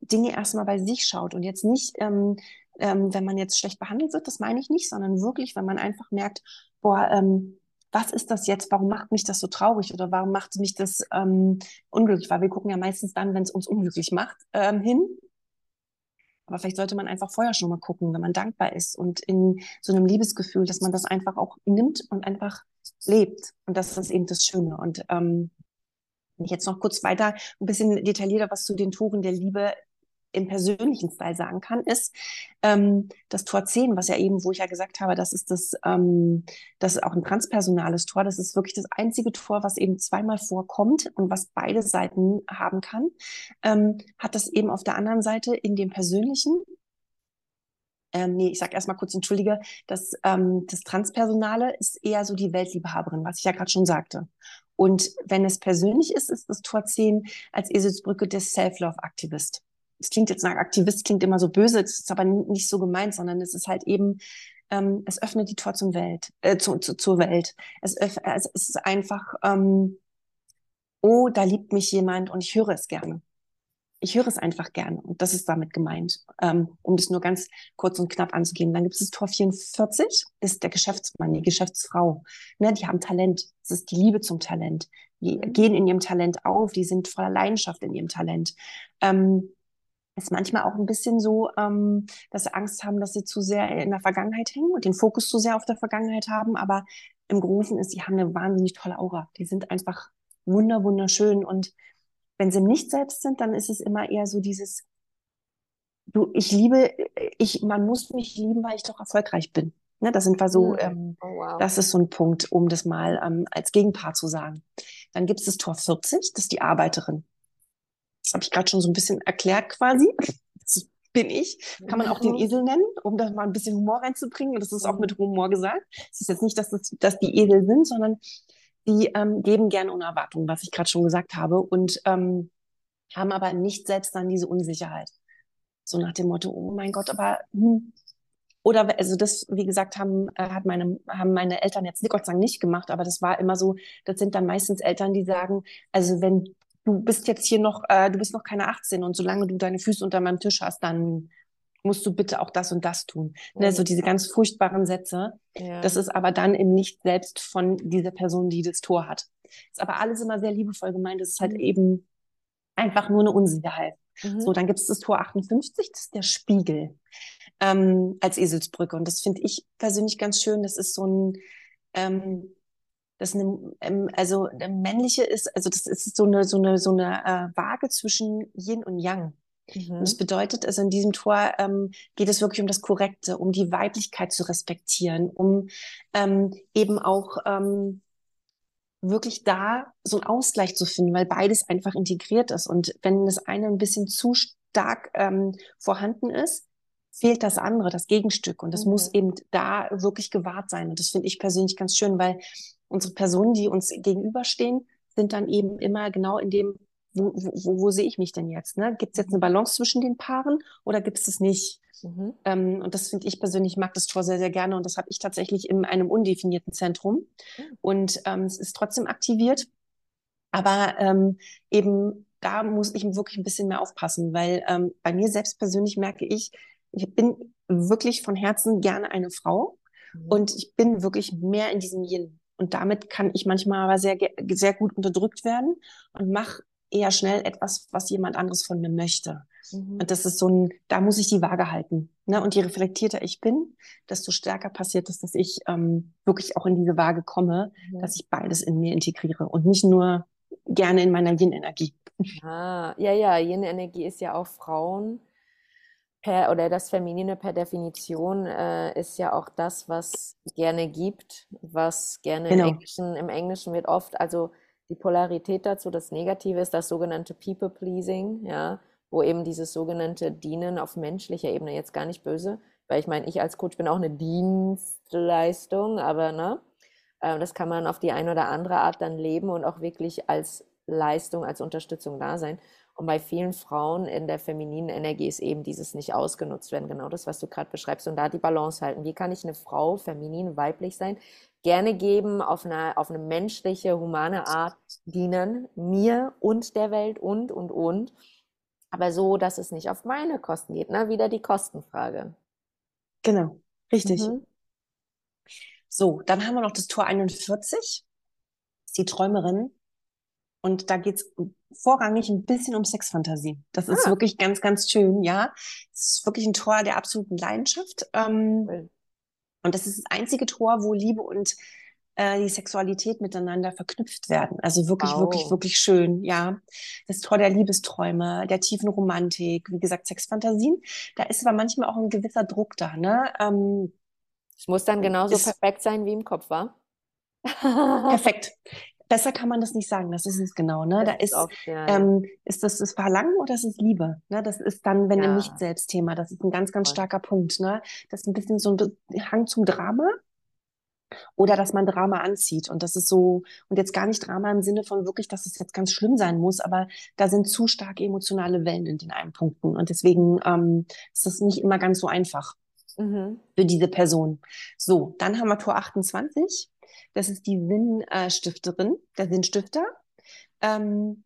Dinge erstmal bei sich schaut und jetzt nicht, ähm, ähm, wenn man jetzt schlecht behandelt wird, das meine ich nicht, sondern wirklich, wenn man einfach merkt, boah, ähm, was ist das jetzt? Warum macht mich das so traurig oder warum macht mich das ähm, unglücklich? Weil wir gucken ja meistens dann, wenn es uns unglücklich macht, ähm, hin. Aber vielleicht sollte man einfach vorher schon mal gucken, wenn man dankbar ist und in so einem Liebesgefühl, dass man das einfach auch nimmt und einfach lebt. Und das ist eben das Schöne. Und ähm, wenn ich jetzt noch kurz weiter ein bisschen detaillierter was zu den Toren der Liebe im persönlichen Style sagen kann, ist ähm, das Tor 10, was ja eben, wo ich ja gesagt habe, das ist das, ähm, das ist auch ein transpersonales Tor. Das ist wirklich das einzige Tor, was eben zweimal vorkommt und was beide Seiten haben kann. Ähm, hat das eben auf der anderen Seite in dem persönlichen ähm, nee, ich sage erstmal kurz, entschuldige, das, ähm, das Transpersonale ist eher so die Weltliebhaberin, was ich ja gerade schon sagte. Und wenn es persönlich ist, ist das Tor 10 als Eselsbrücke der Self-Love-Aktivist. Es klingt jetzt nach Aktivist, klingt immer so böse, es ist aber nicht so gemeint, sondern es ist halt eben, ähm, es öffnet die Tor zum Welt, äh, zu, zu, zur Welt. Es, es ist einfach, ähm, oh, da liebt mich jemand und ich höre es gerne ich höre es einfach gerne und das ist damit gemeint, ähm, um das nur ganz kurz und knapp anzugehen. Dann gibt es das Tor 44, ist der Geschäftsmann, die Geschäftsfrau. Ne, die haben Talent, es ist die Liebe zum Talent. Die mhm. gehen in ihrem Talent auf, die sind voller Leidenschaft in ihrem Talent. Ähm, ist manchmal auch ein bisschen so, ähm, dass sie Angst haben, dass sie zu sehr in der Vergangenheit hängen und den Fokus zu sehr auf der Vergangenheit haben. Aber im Großen ist, die haben eine wahnsinnig tolle Aura. Die sind einfach wunder, wunderschön und wenn sie nicht selbst sind, dann ist es immer eher so dieses, du, ich liebe, ich, man muss mich lieben, weil ich doch erfolgreich bin. Ne, da sind wir so, mhm. ähm, oh, wow. das ist so ein Punkt, um das mal ähm, als Gegenpart zu sagen. Dann gibt es das Tor 40, das ist die Arbeiterin. Das habe ich gerade schon so ein bisschen erklärt quasi. Das bin ich. Kann man auch den mhm. Esel nennen, um da mal ein bisschen Humor reinzubringen. Und das ist auch mhm. mit Humor gesagt. Es ist jetzt nicht, dass, das, dass die Esel sind, sondern die ähm, geben gerne ohne Erwartung, was ich gerade schon gesagt habe, und ähm, haben aber nicht selbst dann diese Unsicherheit. So nach dem Motto, oh mein Gott, aber hm. oder also das, wie gesagt, haben äh, hat meine haben meine Eltern jetzt Gott sei Dank nicht gemacht, aber das war immer so. Das sind dann meistens Eltern, die sagen, also wenn du bist jetzt hier noch, äh, du bist noch keine 18 und solange du deine Füße unter meinem Tisch hast, dann musst du bitte auch das und das tun. Mhm. Ne, so diese ganz furchtbaren Sätze. Ja. Das ist aber dann im Nicht selbst von dieser Person, die das Tor hat. Ist aber alles immer sehr liebevoll gemeint. Das ist halt mhm. eben einfach nur eine Unsicherheit. Mhm. So, dann gibt es das Tor 58, das ist der Spiegel ähm, als Eselsbrücke. Und das finde ich persönlich ganz schön. Das ist so ein, ähm, das eine, ähm, also eine männliche ist, also das ist so eine, so eine, so eine äh, Waage zwischen Yin und Yang. Mhm. Und das bedeutet, also in diesem Tor ähm, geht es wirklich um das Korrekte, um die Weiblichkeit zu respektieren, um ähm, eben auch ähm, wirklich da so einen Ausgleich zu finden, weil beides einfach integriert ist. Und wenn das eine ein bisschen zu stark ähm, vorhanden ist, fehlt das andere, das Gegenstück. Und das mhm. muss eben da wirklich gewahrt sein. Und das finde ich persönlich ganz schön, weil unsere Personen, die uns gegenüberstehen, sind dann eben immer genau in dem wo, wo, wo sehe ich mich denn jetzt? Ne? Gibt es jetzt eine mhm. Balance zwischen den Paaren oder gibt es das nicht? Mhm. Ähm, und das finde ich persönlich, mag das Tor sehr, sehr gerne und das habe ich tatsächlich in einem undefinierten Zentrum. Mhm. Und ähm, es ist trotzdem aktiviert, aber ähm, eben da muss ich wirklich ein bisschen mehr aufpassen, weil ähm, bei mir selbst persönlich merke ich, ich bin wirklich von Herzen gerne eine Frau mhm. und ich bin wirklich mehr in diesem Yin. Und damit kann ich manchmal aber sehr, sehr gut unterdrückt werden und mache eher schnell etwas, was jemand anderes von mir möchte. Mhm. Und das ist so ein, da muss ich die Waage halten. Ne? Und je reflektierter ich bin, desto stärker passiert es, dass ich ähm, wirklich auch in diese Waage komme, mhm. dass ich beides in mir integriere und nicht nur gerne in meiner Yin-Energie. Ah, ja, ja, Yin-Energie ist ja auch Frauen per oder das Feminine per Definition äh, ist ja auch das, was gerne gibt, was gerne genau. im Englischen, im Englischen wird oft, also die Polarität dazu, das Negative ist das sogenannte People-Pleasing, ja, wo eben dieses sogenannte Dienen auf menschlicher Ebene jetzt gar nicht böse, weil ich meine, ich als Coach bin auch eine Dienstleistung, aber ne, äh, das kann man auf die eine oder andere Art dann leben und auch wirklich als Leistung, als Unterstützung da sein. Und bei vielen Frauen in der femininen Energie ist eben dieses nicht ausgenutzt werden, genau das, was du gerade beschreibst. Und da die Balance halten. Wie kann ich eine Frau, feminin, weiblich sein, gerne geben, auf eine, auf eine menschliche, humane Art dienen, mir und der Welt und, und, und. Aber so, dass es nicht auf meine Kosten geht. Ne? Wieder die Kostenfrage. Genau, richtig. Mhm. So, dann haben wir noch das Tor 41, die Träumerin. Und da geht es vorrangig ein bisschen um Sexfantasie. Das ist ah. wirklich ganz, ganz schön, ja. Es ist wirklich ein Tor der absoluten Leidenschaft. Ähm, und das ist das einzige Tor, wo Liebe und äh, die Sexualität miteinander verknüpft werden. Also wirklich, wow. wirklich, wirklich schön, ja. Das Tor der Liebesträume, der tiefen Romantik, wie gesagt, Sexfantasien. Da ist aber manchmal auch ein gewisser Druck da, ne? Ähm, es muss dann genauso ist, perfekt sein, wie im Kopf war. perfekt besser kann man das nicht sagen. Das ist es genau. Ne? da ist, oft, ja, ähm, ist das das Verlangen oder ist es Liebe? Ne? Das ist dann, wenn ja. im Nicht-Selbst-Thema. Das ist ein ganz, ganz starker Punkt. Ne? Das ist ein bisschen so ein Hang zum Drama oder dass man Drama anzieht. Und das ist so, und jetzt gar nicht Drama im Sinne von wirklich, dass es jetzt ganz schlimm sein muss, aber da sind zu starke emotionale Wellen in den einen Punkten. Und deswegen ähm, ist das nicht immer ganz so einfach mhm. für diese Person. So, dann haben wir Tor 28. Das ist die Sinnstifterin, der Sinnstifter. Ähm,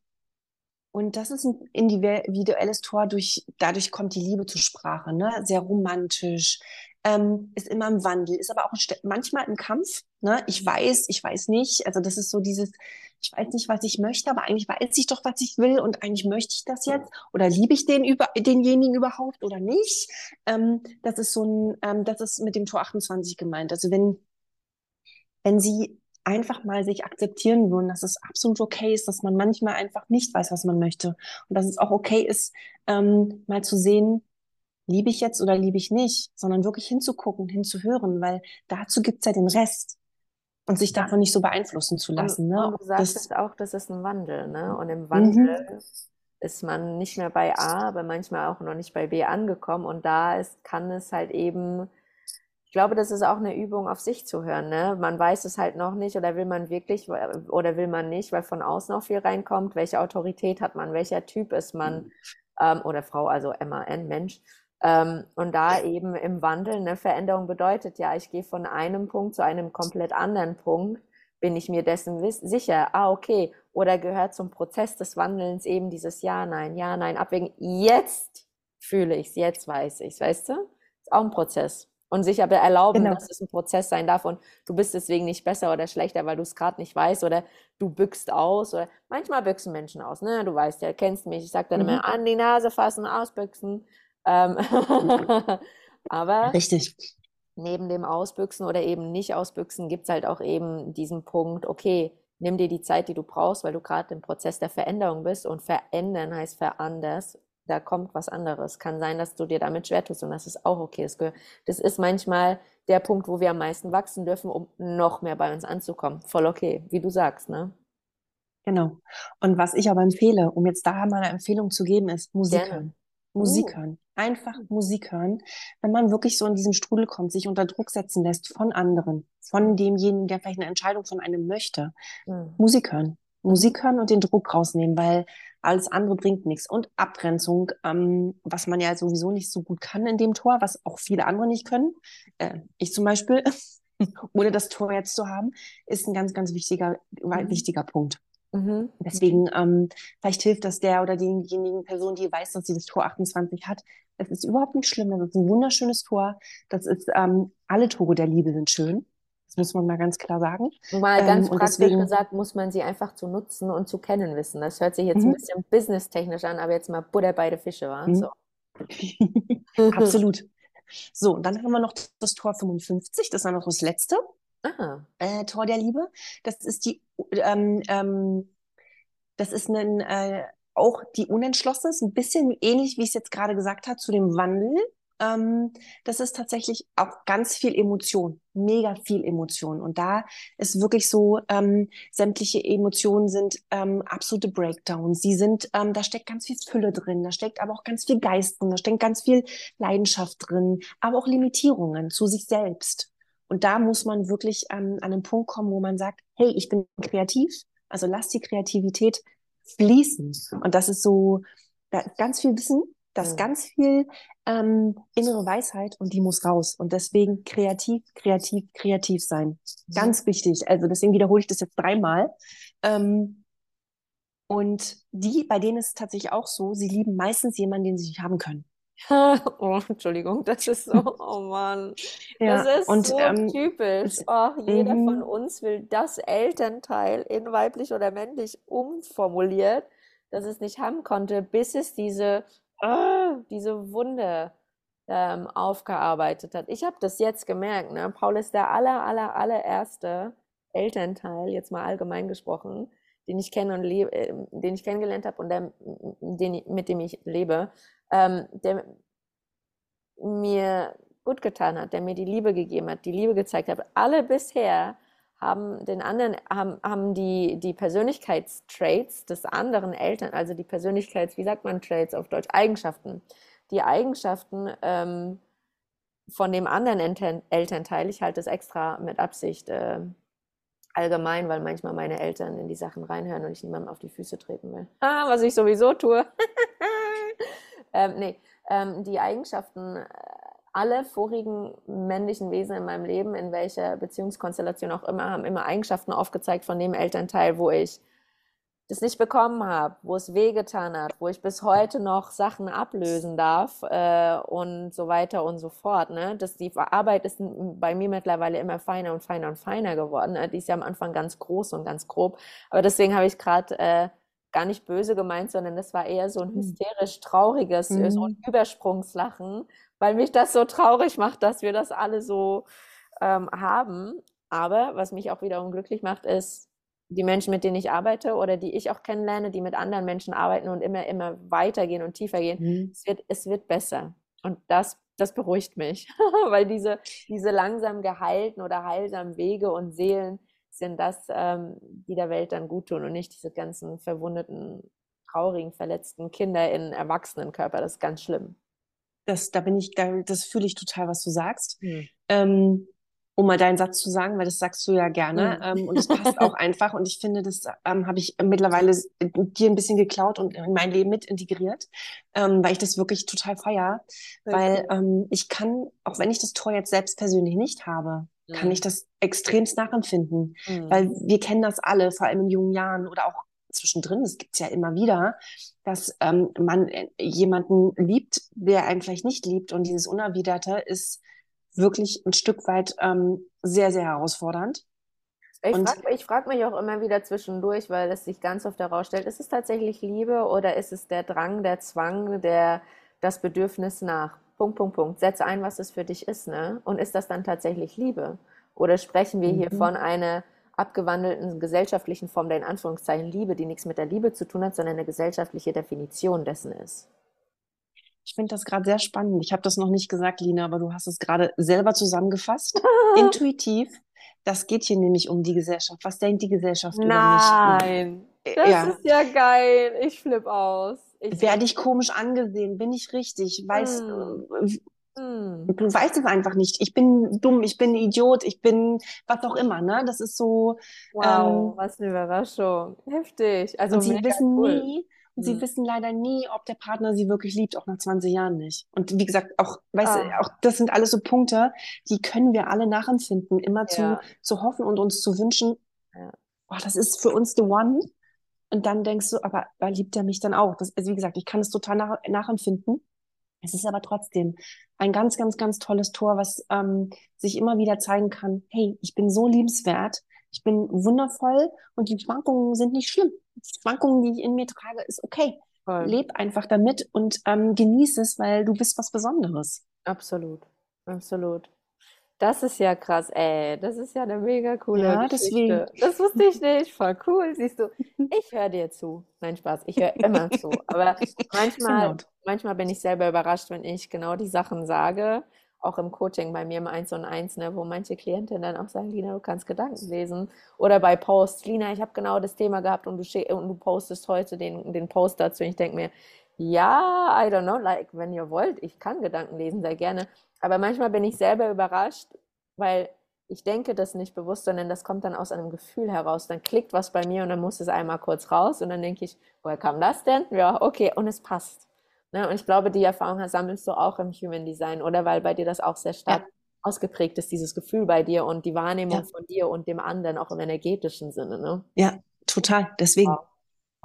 und das ist ein individuelles Tor, durch, dadurch kommt die Liebe zur Sprache, ne? sehr romantisch, ähm, ist immer im Wandel, ist aber auch manchmal im Kampf. Ne? Ich weiß, ich weiß nicht. Also das ist so dieses, ich weiß nicht, was ich möchte, aber eigentlich weiß ich doch, was ich will und eigentlich möchte ich das jetzt oder liebe ich den über, denjenigen überhaupt oder nicht. Ähm, das ist so ein, ähm, das ist mit dem Tor 28 gemeint. Also wenn wenn sie einfach mal sich akzeptieren würden, dass es absolut okay ist, dass man manchmal einfach nicht weiß, was man möchte. Und dass es auch okay ist, ähm, mal zu sehen, liebe ich jetzt oder liebe ich nicht, sondern wirklich hinzugucken, hinzuhören, weil dazu gibt's ja den Rest. Und sich davon nicht so beeinflussen zu lassen. Und, ne? und du sagst das, auch, das ist ein Wandel, ne? Und im Wandel mhm. ist man nicht mehr bei A, aber manchmal auch noch nicht bei B angekommen. Und da ist, kann es halt eben glaube, das ist auch eine Übung, auf sich zu hören. Ne? Man weiß es halt noch nicht oder will man wirklich oder will man nicht, weil von außen auch viel reinkommt. Welche Autorität hat man? Welcher Typ ist man? Mhm. Ähm, oder Frau, also MAN, Mensch. Ähm, und da eben im Wandel eine Veränderung bedeutet, ja, ich gehe von einem Punkt zu einem komplett anderen Punkt. Bin ich mir dessen sicher? Ah, okay. Oder gehört zum Prozess des Wandelns eben dieses Ja, Nein, Ja, Nein, abwägen. Jetzt fühle ich es, jetzt weiß ich es, weißt du? Ist auch ein Prozess und sich aber erlauben, genau. dass es ein Prozess sein darf und du bist deswegen nicht besser oder schlechter, weil du es gerade nicht weißt oder du bückst aus oder manchmal büchsen Menschen aus, ne? Du weißt ja, kennst mich, ich sag dann mhm. immer an die Nase fassen, ausbüchsen. Ähm aber richtig. Neben dem Ausbüchsen oder eben nicht ausbüchsen gibt es halt auch eben diesen Punkt, okay, nimm dir die Zeit, die du brauchst, weil du gerade im Prozess der Veränderung bist und verändern heißt veranders da kommt was anderes. Kann sein, dass du dir damit schwer tust und das ist auch okay. Das ist manchmal der Punkt, wo wir am meisten wachsen dürfen, um noch mehr bei uns anzukommen. Voll okay, wie du sagst, ne? Genau. Und was ich aber empfehle, um jetzt da mal eine Empfehlung zu geben, ist Musik Gerne. hören. Musik uh. hören. Einfach Musik hören. Wenn man wirklich so in diesen Strudel kommt, sich unter Druck setzen lässt von anderen, von demjenigen, der vielleicht eine Entscheidung von einem möchte. Mhm. Musik hören. Musik hören und den Druck rausnehmen, weil alles andere bringt nichts. Und Abgrenzung, ähm, was man ja sowieso nicht so gut kann in dem Tor, was auch viele andere nicht können. Äh, ich zum Beispiel, ohne das Tor jetzt zu haben, ist ein ganz, ganz wichtiger, mhm. wichtiger Punkt. Mhm. Deswegen, ähm, vielleicht hilft das der oder diejenigen Person, die weiß, dass sie das Tor 28 hat. Es ist überhaupt nicht schlimm. Das ist ein wunderschönes Tor. Das ist, ähm, alle Tore der Liebe sind schön. Das muss man mal ganz klar sagen. Mal ganz ähm, praktisch deswegen, gesagt, muss man sie einfach zu nutzen und zu kennen wissen. Das hört sich jetzt ein mhm. bisschen businesstechnisch an, aber jetzt mal Butter bei den Fische waren. Mhm. So. Absolut. So, und dann haben wir noch das Tor 55, das ist dann noch das letzte äh, Tor der Liebe. Das ist die, ähm, ähm, das ist ein, äh, auch die Unentschlossene, ein bisschen ähnlich, wie ich es jetzt gerade gesagt habe, zu dem Wandel. Ähm, das ist tatsächlich auch ganz viel Emotion, mega viel Emotion. Und da ist wirklich so, ähm, sämtliche Emotionen sind ähm, absolute Breakdowns. Sie sind, ähm, da steckt ganz viel Fülle drin, da steckt aber auch ganz viel Geist drin, da steckt ganz viel Leidenschaft drin, aber auch Limitierungen zu sich selbst. Und da muss man wirklich ähm, an einen Punkt kommen, wo man sagt, hey, ich bin kreativ, also lass die Kreativität fließen. Und das ist so da, ganz viel Wissen, das mhm. ganz viel ähm, innere Weisheit und die muss raus. Und deswegen kreativ, kreativ, kreativ sein. Mhm. Ganz wichtig. Also deswegen wiederhole ich das jetzt dreimal. Ähm, und die, bei denen ist es tatsächlich auch so, sie lieben meistens jemanden, den sie nicht haben können. Oh, Entschuldigung, das ist so, oh Mann. Ja, das ist und, so ähm, typisch. Oh, jeder mm von uns will das Elternteil in weiblich oder männlich umformuliert, dass es nicht haben konnte, bis es diese, oh, diese Wunde ähm, aufgearbeitet hat. Ich habe das jetzt gemerkt. Ne? Paul ist der aller, aller, allererste Elternteil, jetzt mal allgemein gesprochen, den ich kenne und lebe, äh, den ich kennengelernt habe und der, den, mit dem ich lebe ähm, der mir gut getan hat, der mir die Liebe gegeben hat, die Liebe gezeigt hat. Alle bisher haben den anderen, haben, haben die, die Persönlichkeitstraits des anderen Eltern, also die Persönlichkeits, wie sagt man Traits auf Deutsch, Eigenschaften, die Eigenschaften ähm, von dem anderen Eltern, Elternteil, ich halte es extra mit Absicht äh, allgemein, weil manchmal meine Eltern in die Sachen reinhören und ich niemandem auf die Füße treten will. Was ich sowieso tue. ähm, nee, ähm, die Eigenschaften, alle vorigen männlichen Wesen in meinem Leben, in welcher Beziehungskonstellation auch immer, haben immer Eigenschaften aufgezeigt von dem Elternteil, wo ich das nicht bekommen habe, wo es wehgetan hat, wo ich bis heute noch Sachen ablösen darf äh, und so weiter und so fort. Ne? Das, die Arbeit ist bei mir mittlerweile immer feiner und feiner und feiner geworden. Ne? Die ist ja am Anfang ganz groß und ganz grob. Aber deswegen habe ich gerade äh, gar nicht böse gemeint, sondern das war eher so ein hm. hysterisch trauriges, mhm. so ein Übersprungslachen, weil mich das so traurig macht, dass wir das alle so ähm, haben. Aber was mich auch wiederum glücklich macht, ist, die Menschen, mit denen ich arbeite oder die ich auch kennenlerne, die mit anderen Menschen arbeiten und immer, immer weitergehen und tiefer gehen, mhm. es, wird, es wird besser. Und das, das beruhigt mich, weil diese, diese langsam geheilten oder heilsamen Wege und Seelen, sind das, ähm, die der Welt dann gut tun und nicht diese ganzen verwundeten, traurigen, verletzten Kinder in Erwachsenenkörper. Das ist ganz schlimm. Das, da bin ich, da, das fühle ich total, was du sagst. Hm. Ähm, um mal deinen Satz zu sagen, weil das sagst du ja gerne mhm. ähm, und es passt auch einfach und ich finde, das ähm, habe ich mittlerweile dir ein bisschen geklaut und in mein Leben mit integriert, ähm, weil ich das wirklich total feier, okay. weil ähm, ich kann, auch wenn ich das Tor jetzt selbst persönlich nicht habe, kann ich das extremst nachempfinden. Mhm. Weil wir kennen das alle, vor allem in jungen Jahren oder auch zwischendrin, das gibt's ja immer wieder, dass ähm, man äh, jemanden liebt, der einen vielleicht nicht liebt. Und dieses Unerwiderte ist wirklich ein Stück weit ähm, sehr, sehr herausfordernd. Ich frage frag mich auch immer wieder zwischendurch, weil es sich ganz oft herausstellt, ist es tatsächlich Liebe oder ist es der Drang, der Zwang, der, das Bedürfnis nach Punkt, Punkt, Punkt. Setze ein, was es für dich ist, ne? Und ist das dann tatsächlich Liebe? Oder sprechen wir mhm. hier von einer abgewandelten gesellschaftlichen Form der in Anführungszeichen Liebe, die nichts mit der Liebe zu tun hat, sondern eine gesellschaftliche Definition dessen ist? Ich finde das gerade sehr spannend. Ich habe das noch nicht gesagt, Lina, aber du hast es gerade selber zusammengefasst. Intuitiv. Das geht hier nämlich um die Gesellschaft. Was denkt die Gesellschaft Nein, über mich? Nein, das ja. ist ja geil. Ich flippe aus. Ich Werde ich komisch angesehen? Bin ich richtig? Weiß, hm. Hm. Du weißt es einfach nicht. Ich bin dumm, ich bin Idiot, ich bin was auch immer, ne? Das ist so. Wow, ähm, was eine Überraschung. Heftig. Also und sie wissen cool. nie, hm. sie wissen leider nie, ob der Partner sie wirklich liebt, auch nach 20 Jahren nicht. Und wie gesagt, auch, weißt ah. du, auch das sind alles so Punkte, die können wir alle nachempfinden, immer ja. zu, zu hoffen und uns zu wünschen, ja. oh, das ist für uns the one. Und dann denkst du, aber, aber liebt er mich dann auch? Das, also wie gesagt, ich kann es total nach, nachempfinden. Es ist aber trotzdem ein ganz, ganz, ganz tolles Tor, was ähm, sich immer wieder zeigen kann, hey, ich bin so liebenswert, ich bin wundervoll und die Schwankungen sind nicht schlimm. Die Schwankungen, die ich in mir trage, ist okay. Voll. Leb einfach damit und ähm, genieße es, weil du bist was Besonderes. Absolut, absolut. Das ist ja krass, ey. Das ist ja eine mega coole ja, Geschichte. Deswegen. Das wusste ich nicht. Voll cool. Siehst du, ich höre dir zu. Nein, Spaß. Ich höre immer zu. Aber manchmal, manchmal bin ich selber überrascht, wenn ich genau die Sachen sage. Auch im Coaching bei mir im 1 und 1, ne, wo manche Klientinnen dann auch sagen, Lina, du kannst Gedanken lesen. Oder bei Posts, Lina, ich habe genau das Thema gehabt und du, und du postest heute den, den Post dazu. Und ich denke mir, ja, I don't know, like, wenn ihr wollt, ich kann Gedanken lesen, sehr gerne. Aber manchmal bin ich selber überrascht, weil ich denke das nicht bewusst, sondern das kommt dann aus einem Gefühl heraus. Dann klickt was bei mir und dann muss es einmal kurz raus und dann denke ich, woher kam das denn? Ja, okay, und es passt. Ne? Und ich glaube, die Erfahrung sammelst du auch im Human Design, oder? Weil bei dir das auch sehr stark ja. ausgeprägt ist, dieses Gefühl bei dir und die Wahrnehmung ja. von dir und dem anderen, auch im energetischen Sinne. Ne? Ja, total. Deswegen. Wow.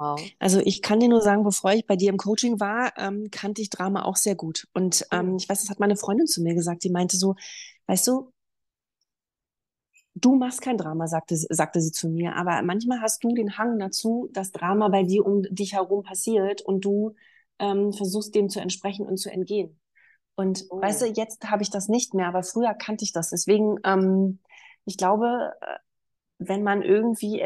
Wow. Also ich kann dir nur sagen, bevor ich bei dir im Coaching war, ähm, kannte ich Drama auch sehr gut. Und ähm, ich weiß, das hat meine Freundin zu mir gesagt, die meinte so, weißt du, du machst kein Drama, sagte, sagte sie zu mir, aber manchmal hast du den Hang dazu, dass Drama bei dir um dich herum passiert und du ähm, versuchst dem zu entsprechen und zu entgehen. Und oh. weißt du, jetzt habe ich das nicht mehr, aber früher kannte ich das. Deswegen, ähm, ich glaube, äh, wenn man irgendwie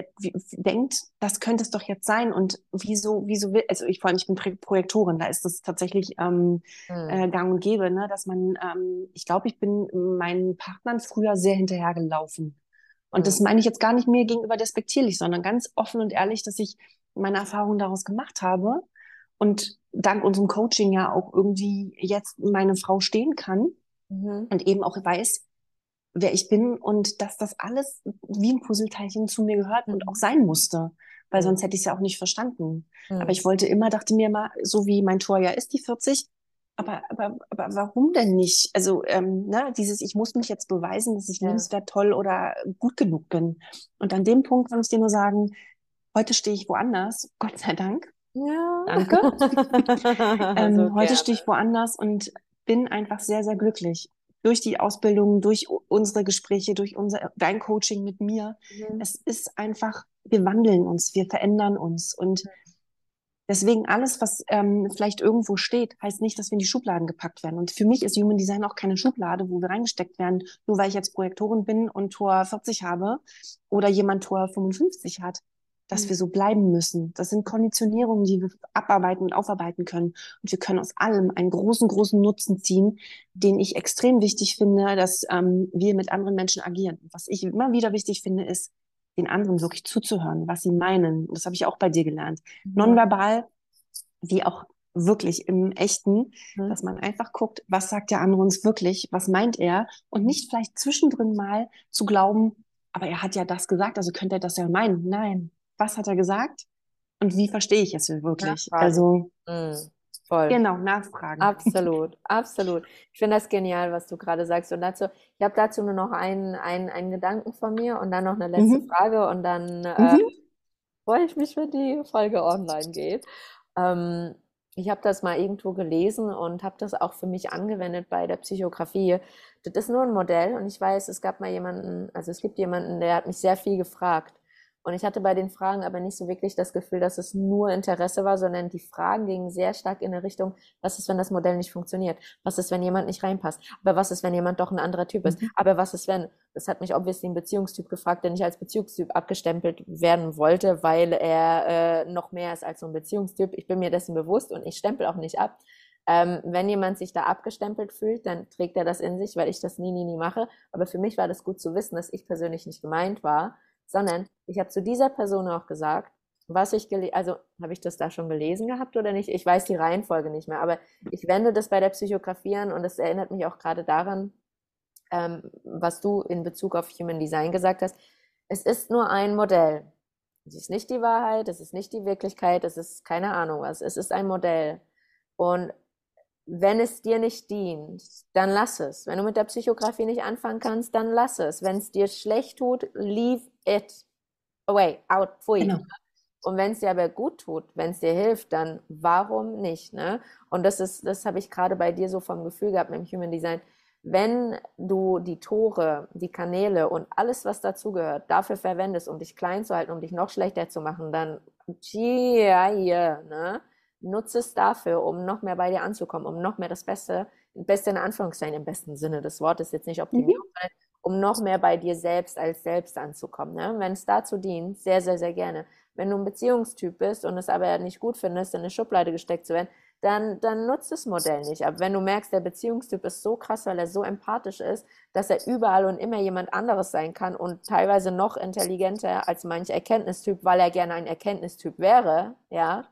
denkt, das könnte es doch jetzt sein und wieso, wieso will, also ich vor allem, ich bin Projektorin, da ist das tatsächlich ähm, hm. äh, gang und gäbe, ne, dass man, ähm, ich glaube, ich bin meinen Partnern früher sehr hinterhergelaufen. Und hm. das meine ich jetzt gar nicht mir gegenüber despektierlich, sondern ganz offen und ehrlich, dass ich meine Erfahrungen daraus gemacht habe und dank unserem Coaching ja auch irgendwie jetzt meine Frau stehen kann mhm. und eben auch weiß, wer ich bin und dass das alles wie ein Puzzleteilchen zu mir gehört und auch sein musste, weil sonst hätte ich es ja auch nicht verstanden. Mhm. Aber ich wollte immer, dachte mir mal, so wie mein Tor ja ist, die 40, aber, aber, aber warum denn nicht? Also, ähm, ne, dieses, ich muss mich jetzt beweisen, dass ich ja. liebenswert, toll oder gut genug bin. Und an dem Punkt kann ich dir nur sagen, heute stehe ich woanders, Gott sei Dank. Ja. Danke. ähm, also heute stehe ich woanders und bin einfach sehr, sehr glücklich durch die Ausbildung, durch unsere Gespräche, durch unser, dein Coaching mit mir. Mhm. Es ist einfach, wir wandeln uns, wir verändern uns. Und deswegen alles, was ähm, vielleicht irgendwo steht, heißt nicht, dass wir in die Schubladen gepackt werden. Und für mich ist Human Design auch keine Schublade, wo wir reingesteckt werden, nur weil ich jetzt Projektorin bin und Tor 40 habe oder jemand Tor 55 hat dass mhm. wir so bleiben müssen. Das sind Konditionierungen, die wir abarbeiten und aufarbeiten können. Und wir können aus allem einen großen, großen Nutzen ziehen, den ich extrem wichtig finde, dass ähm, wir mit anderen Menschen agieren. Was ich immer wieder wichtig finde, ist, den anderen wirklich zuzuhören, was sie meinen. Das habe ich auch bei dir gelernt. Mhm. Nonverbal, wie auch wirklich im Echten, mhm. dass man einfach guckt, was sagt der andere uns wirklich, was meint er und nicht vielleicht zwischendrin mal zu glauben, aber er hat ja das gesagt, also könnte er das ja meinen. Nein, was hat er gesagt und wie verstehe ich es wirklich? Nachfragen. Also mhm. Voll. Genau, nachfragen. Absolut, absolut. Ich finde das genial, was du gerade sagst. Und dazu, ich habe dazu nur noch einen, einen, einen Gedanken von mir und dann noch eine letzte mhm. Frage und dann äh, mhm. freue ich mich, wenn die Folge online geht. Ähm, ich habe das mal irgendwo gelesen und habe das auch für mich angewendet bei der Psychografie. Das ist nur ein Modell und ich weiß, es gab mal jemanden, also es gibt jemanden, der hat mich sehr viel gefragt. Und ich hatte bei den Fragen aber nicht so wirklich das Gefühl, dass es nur Interesse war, sondern die Fragen gingen sehr stark in eine Richtung, was ist, wenn das Modell nicht funktioniert? Was ist, wenn jemand nicht reinpasst? Aber was ist, wenn jemand doch ein anderer Typ ist? Mhm. Aber was ist, wenn, das hat mich obviously ein Beziehungstyp gefragt, der nicht als Beziehungstyp abgestempelt werden wollte, weil er äh, noch mehr ist als so ein Beziehungstyp. Ich bin mir dessen bewusst und ich stempel auch nicht ab. Ähm, wenn jemand sich da abgestempelt fühlt, dann trägt er das in sich, weil ich das nie, nie, nie mache. Aber für mich war das gut zu wissen, dass ich persönlich nicht gemeint war sondern ich habe zu dieser Person auch gesagt, was ich gelesen, also habe ich das da schon gelesen gehabt oder nicht? Ich weiß die Reihenfolge nicht mehr, aber ich wende das bei der Psychografie an und es erinnert mich auch gerade daran, ähm, was du in Bezug auf Human Design gesagt hast. Es ist nur ein Modell. Es ist nicht die Wahrheit, es ist nicht die Wirklichkeit, es ist keine Ahnung was. Es ist ein Modell. Und wenn es dir nicht dient, dann lass es. Wenn du mit der Psychografie nicht anfangen kannst, dann lass es. Wenn es dir schlecht tut, leave it away, out, pfui. Genau. Und wenn es dir aber gut tut, wenn es dir hilft, dann warum nicht? Ne? Und das ist, das habe ich gerade bei dir so vom Gefühl gehabt mit dem Human Design. Wenn du die Tore, die Kanäle und alles, was dazugehört, dafür verwendest, um dich klein zu halten, um dich noch schlechter zu machen, dann yeah, yeah, ne? nutze es dafür, um noch mehr bei dir anzukommen, um noch mehr das Beste, Beste in Anführungszeichen, im besten Sinne des Wortes, jetzt nicht Optimierung, mhm. Um noch mehr bei dir selbst als selbst anzukommen. Ne? Wenn es dazu dient, sehr, sehr, sehr gerne. Wenn du ein Beziehungstyp bist und es aber nicht gut findest, in eine Schublade gesteckt zu werden, dann, dann nutzt das Modell nicht. Aber wenn du merkst, der Beziehungstyp ist so krass, weil er so empathisch ist, dass er überall und immer jemand anderes sein kann und teilweise noch intelligenter als manch Erkenntnistyp, weil er gerne ein Erkenntnistyp wäre, ja,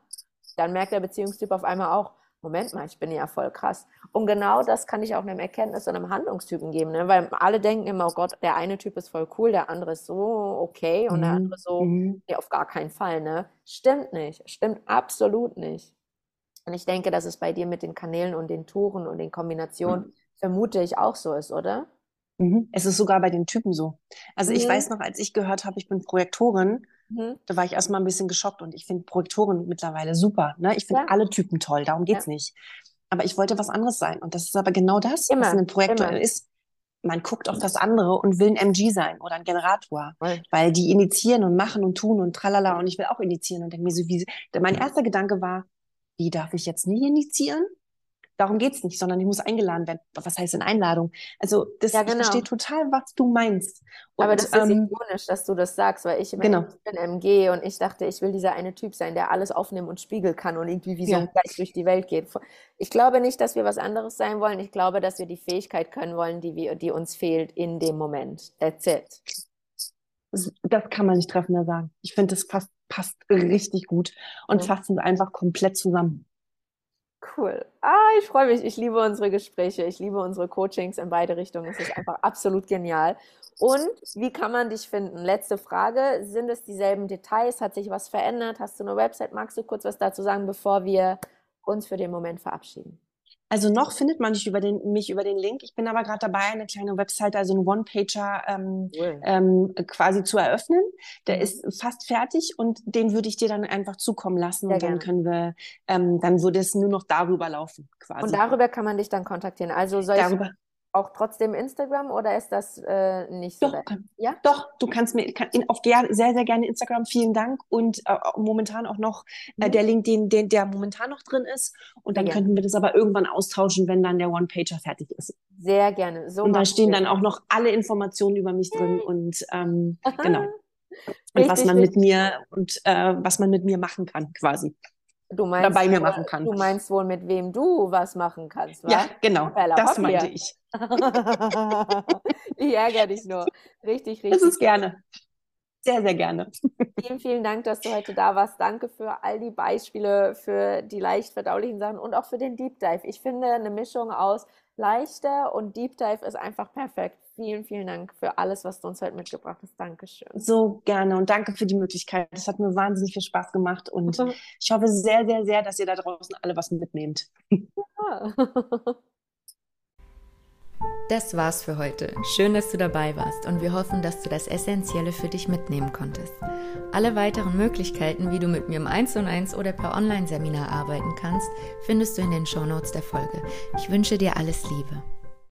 dann merkt der Beziehungstyp auf einmal auch, Moment mal, ich bin ja voll krass. Und genau das kann ich auch einem Erkenntnis- und einem Handlungstypen geben, ne? weil alle denken immer, oh Gott, der eine Typ ist voll cool, der andere ist so okay und mhm. der andere so, mhm. nee, auf gar keinen Fall. Ne? Stimmt nicht, stimmt absolut nicht. Und ich denke, dass es bei dir mit den Kanälen und den Touren und den Kombinationen, mhm. vermute ich, auch so ist, oder? Mhm. Es ist sogar bei den Typen so. Also ich mhm. weiß noch, als ich gehört habe, ich bin Projektorin, Mhm. Da war ich erstmal ein bisschen geschockt und ich finde Projektoren mittlerweile super. Ne? Ich finde ja. alle Typen toll, darum geht's ja. nicht. Aber ich wollte was anderes sein. Und das ist aber genau das, immer, was ein Projektor immer. ist. Man guckt auf das andere und will ein MG sein oder ein Generator, Voll. weil die initiieren und machen und tun und tralala und ich will auch initiieren und denke mir so, wie, mein erster Gedanke war, wie darf ich jetzt nie initiieren? Darum geht's nicht, sondern ich muss eingeladen werden. Was heißt denn Einladung? Also das ja, genau. ich verstehe total, was du meinst. Und, Aber das ist ähm, ironisch, dass du das sagst, weil ich immer genau. ich bin MG und ich dachte, ich will dieser eine Typ sein, der alles aufnehmen und spiegeln kann und irgendwie wie so ein Geist durch die Welt geht. Ich glaube nicht, dass wir was anderes sein wollen. Ich glaube, dass wir die Fähigkeit können wollen, die, wir, die uns fehlt in dem Moment. That's it. Das, kann man nicht treffender sagen. Ich finde, das passt, passt richtig gut und ja. fasst uns einfach komplett zusammen. Cool. Ah, ich freue mich. Ich liebe unsere Gespräche. Ich liebe unsere Coachings in beide Richtungen. Es ist einfach absolut genial. Und wie kann man dich finden? Letzte Frage. Sind es dieselben Details? Hat sich was verändert? Hast du eine Website? Magst du kurz was dazu sagen, bevor wir uns für den Moment verabschieden? Also noch findet man mich über den, mich über den Link. Ich bin aber gerade dabei, eine kleine Webseite, also einen One-Pager ähm, cool. ähm, quasi zu eröffnen. Der mhm. ist fast fertig und den würde ich dir dann einfach zukommen lassen Sehr und dann gerne. können wir, ähm, dann würde es nur noch darüber laufen quasi. Und darüber kann man dich dann kontaktieren. Also soll darüber, auch trotzdem Instagram oder ist das äh, nicht so? Doch, kann, ja? doch, du kannst mir kann, auf sehr, sehr gerne Instagram, vielen Dank und äh, momentan auch noch äh, mhm. der Link, den, den, der momentan noch drin ist. Und dann ja. könnten wir das aber irgendwann austauschen, wenn dann der One-Pager fertig ist. Sehr gerne. So und da stehen dann auch noch alle Informationen über mich drin und ähm, genau. Und richtig, was man richtig. mit mir und äh, was man mit mir machen kann, quasi. Du meinst, bei mir machen kann. Du meinst wohl, mit wem du was machen kannst, wa? Ja, genau. Bella, das meinte ich. ich ärgere dich nur. Richtig, richtig. Das ist gerne. Sehr, sehr gerne. Vielen, vielen Dank, dass du heute da warst. Danke für all die Beispiele, für die leicht verdaulichen Sachen und auch für den Deep Dive. Ich finde eine Mischung aus leichter und Deep Dive ist einfach perfekt. Vielen, vielen Dank für alles, was du uns heute mitgebracht hast. Dankeschön. So gerne und danke für die Möglichkeit. Das hat mir wahnsinnig viel Spaß gemacht und ich hoffe sehr, sehr, sehr, dass ihr da draußen alle was mitnehmt. Ja. Das war's für heute. Schön, dass du dabei warst und wir hoffen, dass du das Essentielle für dich mitnehmen konntest. Alle weiteren Möglichkeiten, wie du mit mir im 1 und 1 oder per Online-Seminar arbeiten kannst, findest du in den Shownotes der Folge. Ich wünsche dir alles Liebe.